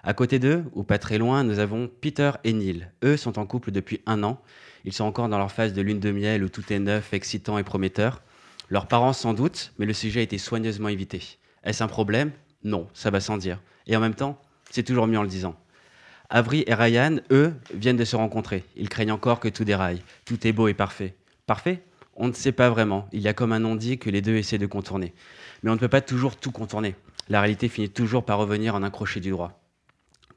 À côté d'eux, ou pas très loin, nous avons Peter et Neil. Eux sont en couple depuis un an. Ils sont encore dans leur phase de lune de miel où tout est neuf, excitant et prometteur. Leurs parents sans doute, mais le sujet a été soigneusement évité. Est-ce un problème? Non, ça va sans dire. Et en même temps, c'est toujours mieux en le disant. Avery et Ryan, eux, viennent de se rencontrer. Ils craignent encore que tout déraille. Tout est beau et parfait. Parfait On ne sait pas vraiment. Il y a comme un non-dit que les deux essaient de contourner. Mais on ne peut pas toujours tout contourner. La réalité finit toujours par revenir en un crochet du droit.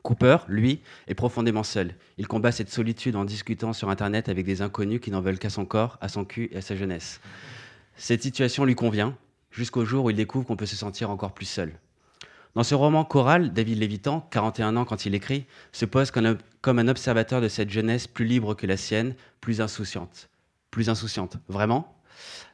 Cooper, lui, est profondément seul. Il combat cette solitude en discutant sur Internet avec des inconnus qui n'en veulent qu'à son corps, à son cul et à sa jeunesse. Cette situation lui convient, jusqu'au jour où il découvre qu'on peut se sentir encore plus seul. Dans ce roman choral, David Lévitan, 41 ans quand il écrit, se pose comme un, observateur de cette jeunesse plus libre que la sienne, plus insouciante. Plus insouciante, vraiment?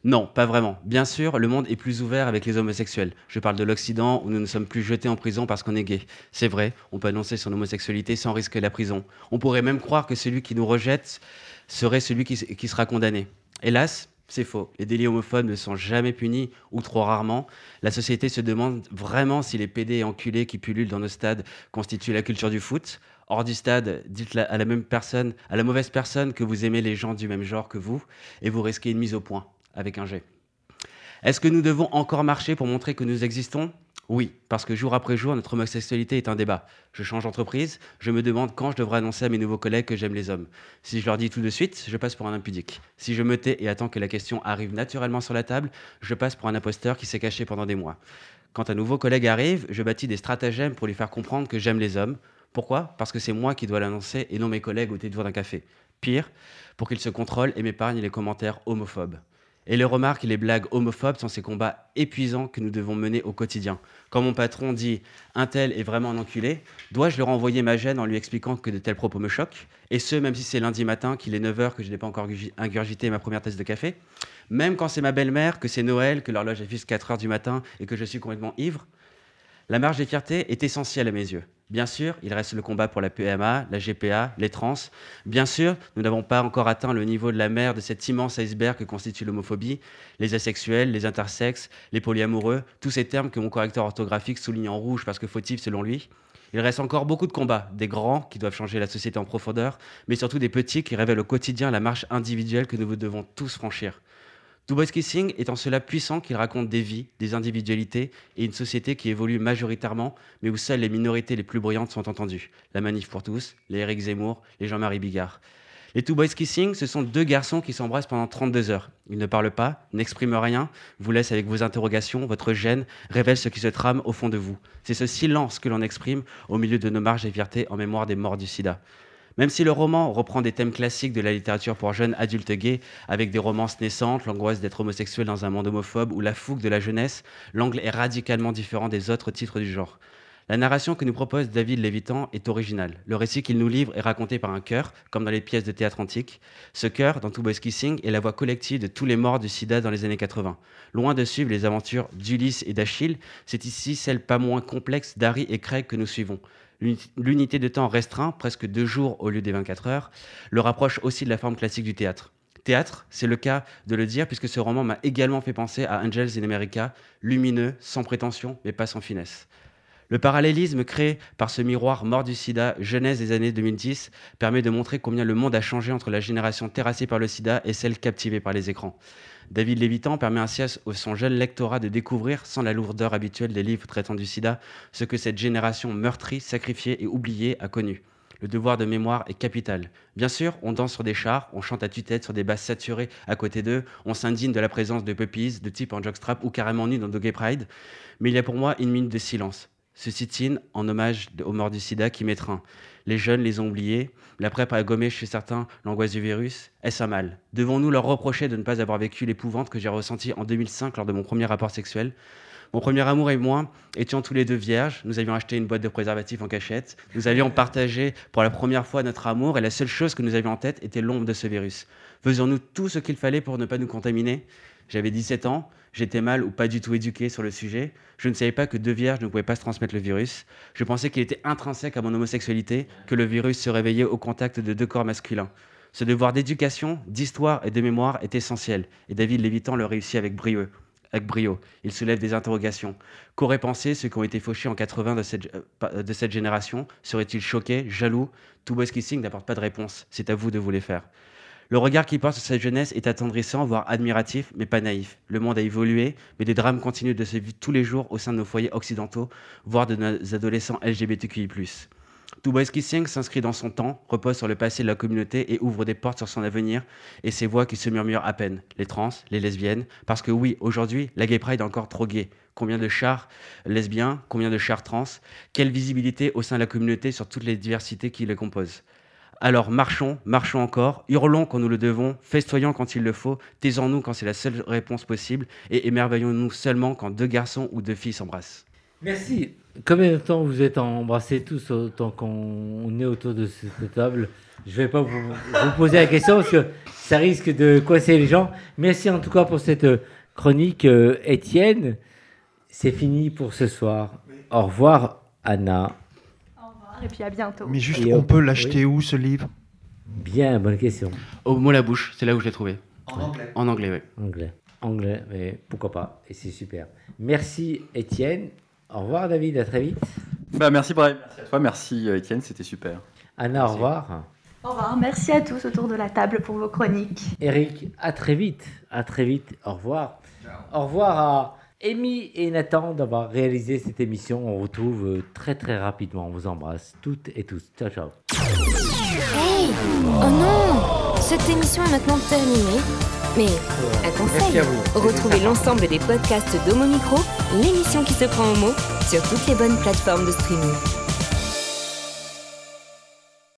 Non, pas vraiment. Bien sûr, le monde est plus ouvert avec les homosexuels. Je parle de l'Occident où nous ne sommes plus jetés en prison parce qu'on est gay. C'est vrai, on peut annoncer son homosexualité sans risquer la prison. On pourrait même croire que celui qui nous rejette serait celui qui, qui sera condamné. Hélas, c'est faux. Les délits homophobes ne sont jamais punis, ou trop rarement. La société se demande vraiment si les PD et enculés qui pullulent dans nos stades constituent la culture du foot. Hors du stade, dites à la même personne, à la mauvaise personne que vous aimez les gens du même genre que vous, et vous risquez une mise au point avec un jet. Est-ce que nous devons encore marcher pour montrer que nous existons? Oui, parce que jour après jour, notre homosexualité est un débat. Je change d'entreprise, je me demande quand je devrais annoncer à mes nouveaux collègues que j'aime les hommes. Si je leur dis tout de suite, je passe pour un impudique. Si je me tais et attends que la question arrive naturellement sur la table, je passe pour un imposteur qui s'est caché pendant des mois. Quand un nouveau collègue arrive, je bâtis des stratagèmes pour lui faire comprendre que j'aime les hommes. Pourquoi? Parce que c'est moi qui dois l'annoncer et non mes collègues au détour d'un café. Pire, pour qu'il se contrôle et m'épargne les commentaires homophobes. Et les remarques et les blagues homophobes sont ces combats épuisants que nous devons mener au quotidien. Quand mon patron dit un tel est vraiment un enculé, dois-je lui renvoyer ma gêne en lui expliquant que de tels propos me choquent? Et ce, même si c'est lundi matin, qu'il est 9h, que je n'ai pas encore ingurgi- ingurgité ma première tasse de café? Même quand c'est ma belle-mère, que c'est Noël, que l'horloge affiche 4h du matin et que je suis complètement ivre La marge des fiertés est essentielle à mes yeux. Bien sûr, il reste le combat pour la PMA, la GPA, les trans. Bien sûr, nous n'avons pas encore atteint le niveau de la mer de cet immense iceberg que constitue l'homophobie, les asexuels, les intersexes, les polyamoureux, tous ces termes que mon correcteur orthographique souligne en rouge parce que fautifs selon lui. Il reste encore beaucoup de combats, des grands qui doivent changer la société en profondeur, mais surtout des petits qui révèlent au quotidien la marche individuelle que nous devons tous franchir. Two Boys Kissing est en cela puissant qu'il raconte des vies, des individualités et une société qui évolue majoritairement, mais où seules les minorités les plus brillantes sont entendues. La Manif pour tous, les Eric Zemmour, les Jean-Marie Bigard. Les Two Boys Kissing, ce sont deux garçons qui s'embrassent pendant 32 heures. Ils ne parlent pas, n'expriment rien, vous laissent avec vos interrogations, votre gêne, révèle ce qui se trame au fond de vous. C'est ce silence que l'on exprime au milieu de nos marges et fiertés en mémoire des morts du sida. Même si le roman reprend des thèmes classiques de la littérature pour jeunes adultes gays, avec des romances naissantes, l'angoisse d'être homosexuel dans un monde homophobe ou la fougue de la jeunesse, l'angle est radicalement différent des autres titres du genre. La narration que nous propose David Lévitan est originale. Le récit qu'il nous livre est raconté par un chœur, comme dans les pièces de théâtre antique. Ce chœur, dans Two Boys Kissing, est la voix collective de tous les morts du sida dans les années 80. Loin de suivre les aventures d'Ulysse et d'Achille, c'est ici celle pas moins complexe d'Harry et Craig que nous suivons. L'uni- L'unité de temps restreint, presque deux jours au lieu des 24 heures, le rapproche aussi de la forme classique du théâtre. Théâtre, c'est le cas de le dire, puisque ce roman m'a également fait penser à Angels in America, lumineux, sans prétention, mais pas sans finesse. Le parallélisme créé par ce miroir mort du sida, genèse des années 2010, permet de montrer combien le monde a changé entre la génération terrassée par le sida et celle captivée par les écrans. David Lévitan permet ainsi à son jeune lectorat de découvrir, sans la lourdeur habituelle des livres traitant du sida, ce que cette génération meurtrie, sacrifiée et oubliée a connu. Le devoir de mémoire est capital. Bien sûr, on danse sur des chars, on chante à tue-tête sur des basses saturées à côté d'eux, on s'indigne de la présence de puppies, de types en jockstrap ou carrément nus dans Gay Pride. Mais il y a pour moi une minute de silence. Ce sit-in en hommage aux morts du sida qui m'étreint. Les jeunes les ont oubliés, la PrEP a gommé chez certains l'angoisse du virus. Est-ce un mal Devons-nous leur reprocher de ne pas avoir vécu l'épouvante que j'ai ressentie en 2005 lors de mon premier rapport sexuel? Mon premier amour et moi étions tous les deux vierges. Nous avions acheté une boîte de préservatifs en cachette. Nous avions partagé pour la première fois notre amour et la seule chose que nous avions en tête était l'ombre de ce virus. Faisions-nous tout ce qu'il fallait pour ne pas nous contaminer? J'avais 17 ans, j'étais mal ou pas du tout éduqué sur le sujet. Je ne savais pas que deux vierges ne pouvaient pas se transmettre le virus. Je pensais qu'il était intrinsèque à mon homosexualité, que le virus se réveillait au contact de deux corps masculins. Ce devoir d'éducation, d'histoire et de mémoire est essentiel, et David Lévitan le réussit avec brio avec brio. Il soulève des interrogations. Qu'auraient pensé ceux qui ont été fauchés en 80 de cette, euh, de cette génération? Seraient-ils choqués, jaloux? Tout Boys Kissing n'apporte pas de réponse. C'est à vous de vous les faire. Le regard qu'il porte sur cette jeunesse est attendrissant, voire admiratif, mais pas naïf. Le monde a évolué, mais des drames continuent de se vivre tous les jours au sein de nos foyers occidentaux, voire de nos adolescents LGBTQI+. Two Boys Kissing s'inscrit dans son temps, repose sur le passé de la communauté et ouvre des portes sur son avenir et ses voix qui se murmurent à peine. Les trans, les lesbiennes, parce que oui, aujourd'hui, la gay pride est encore trop gay. Combien de chars lesbiens, combien de chars trans, quelle visibilité au sein de la communauté sur toutes les diversités qui les composent? Alors marchons, marchons encore, hurlons quand nous le devons, festoyons quand il le faut, taisons-nous quand c'est la seule réponse possible et émerveillons-nous seulement quand deux garçons ou deux filles s'embrassent. Merci. Combien de temps vous êtes embrassés tous autant qu'on est autour de cette table? Je ne vais pas vous, poser la question parce que ça risque de coincer les gens. Merci en tout cas pour cette chronique, euh, Étienne. C'est fini pour ce soir. Au revoir, Anna. Et puis à bientôt. Mais juste, Et on on- peut l'acheter oui. où ce livre? Bien, bonne question. Au mot la bouche, c'est là où je l'ai trouvé. En anglais. En anglais, oui. Anglais. Anglais, mais pourquoi pas. Et c'est super. Merci, Étienne. Au revoir, David. À très vite. Bah, merci Brahim, merci à toi, merci euh, Étienne, c'était super. Anna, au revoir. Au revoir. Merci à tous autour de la table pour vos chroniques. Eric, à très vite. À très vite. Au revoir. Au revoir à Amy et Nathan d'avoir réalisé cette émission. On retrouve euh, très très rapidement. On vous embrasse toutes et tous. Ciao, ciao. Hey Oh non Cette émission est maintenant terminée. Mais un conseil, Merci à vous. retrouvez l'ensemble des podcasts d'Homo Micro, l'émission qui se prend au mot, sur toutes les bonnes plateformes de streaming.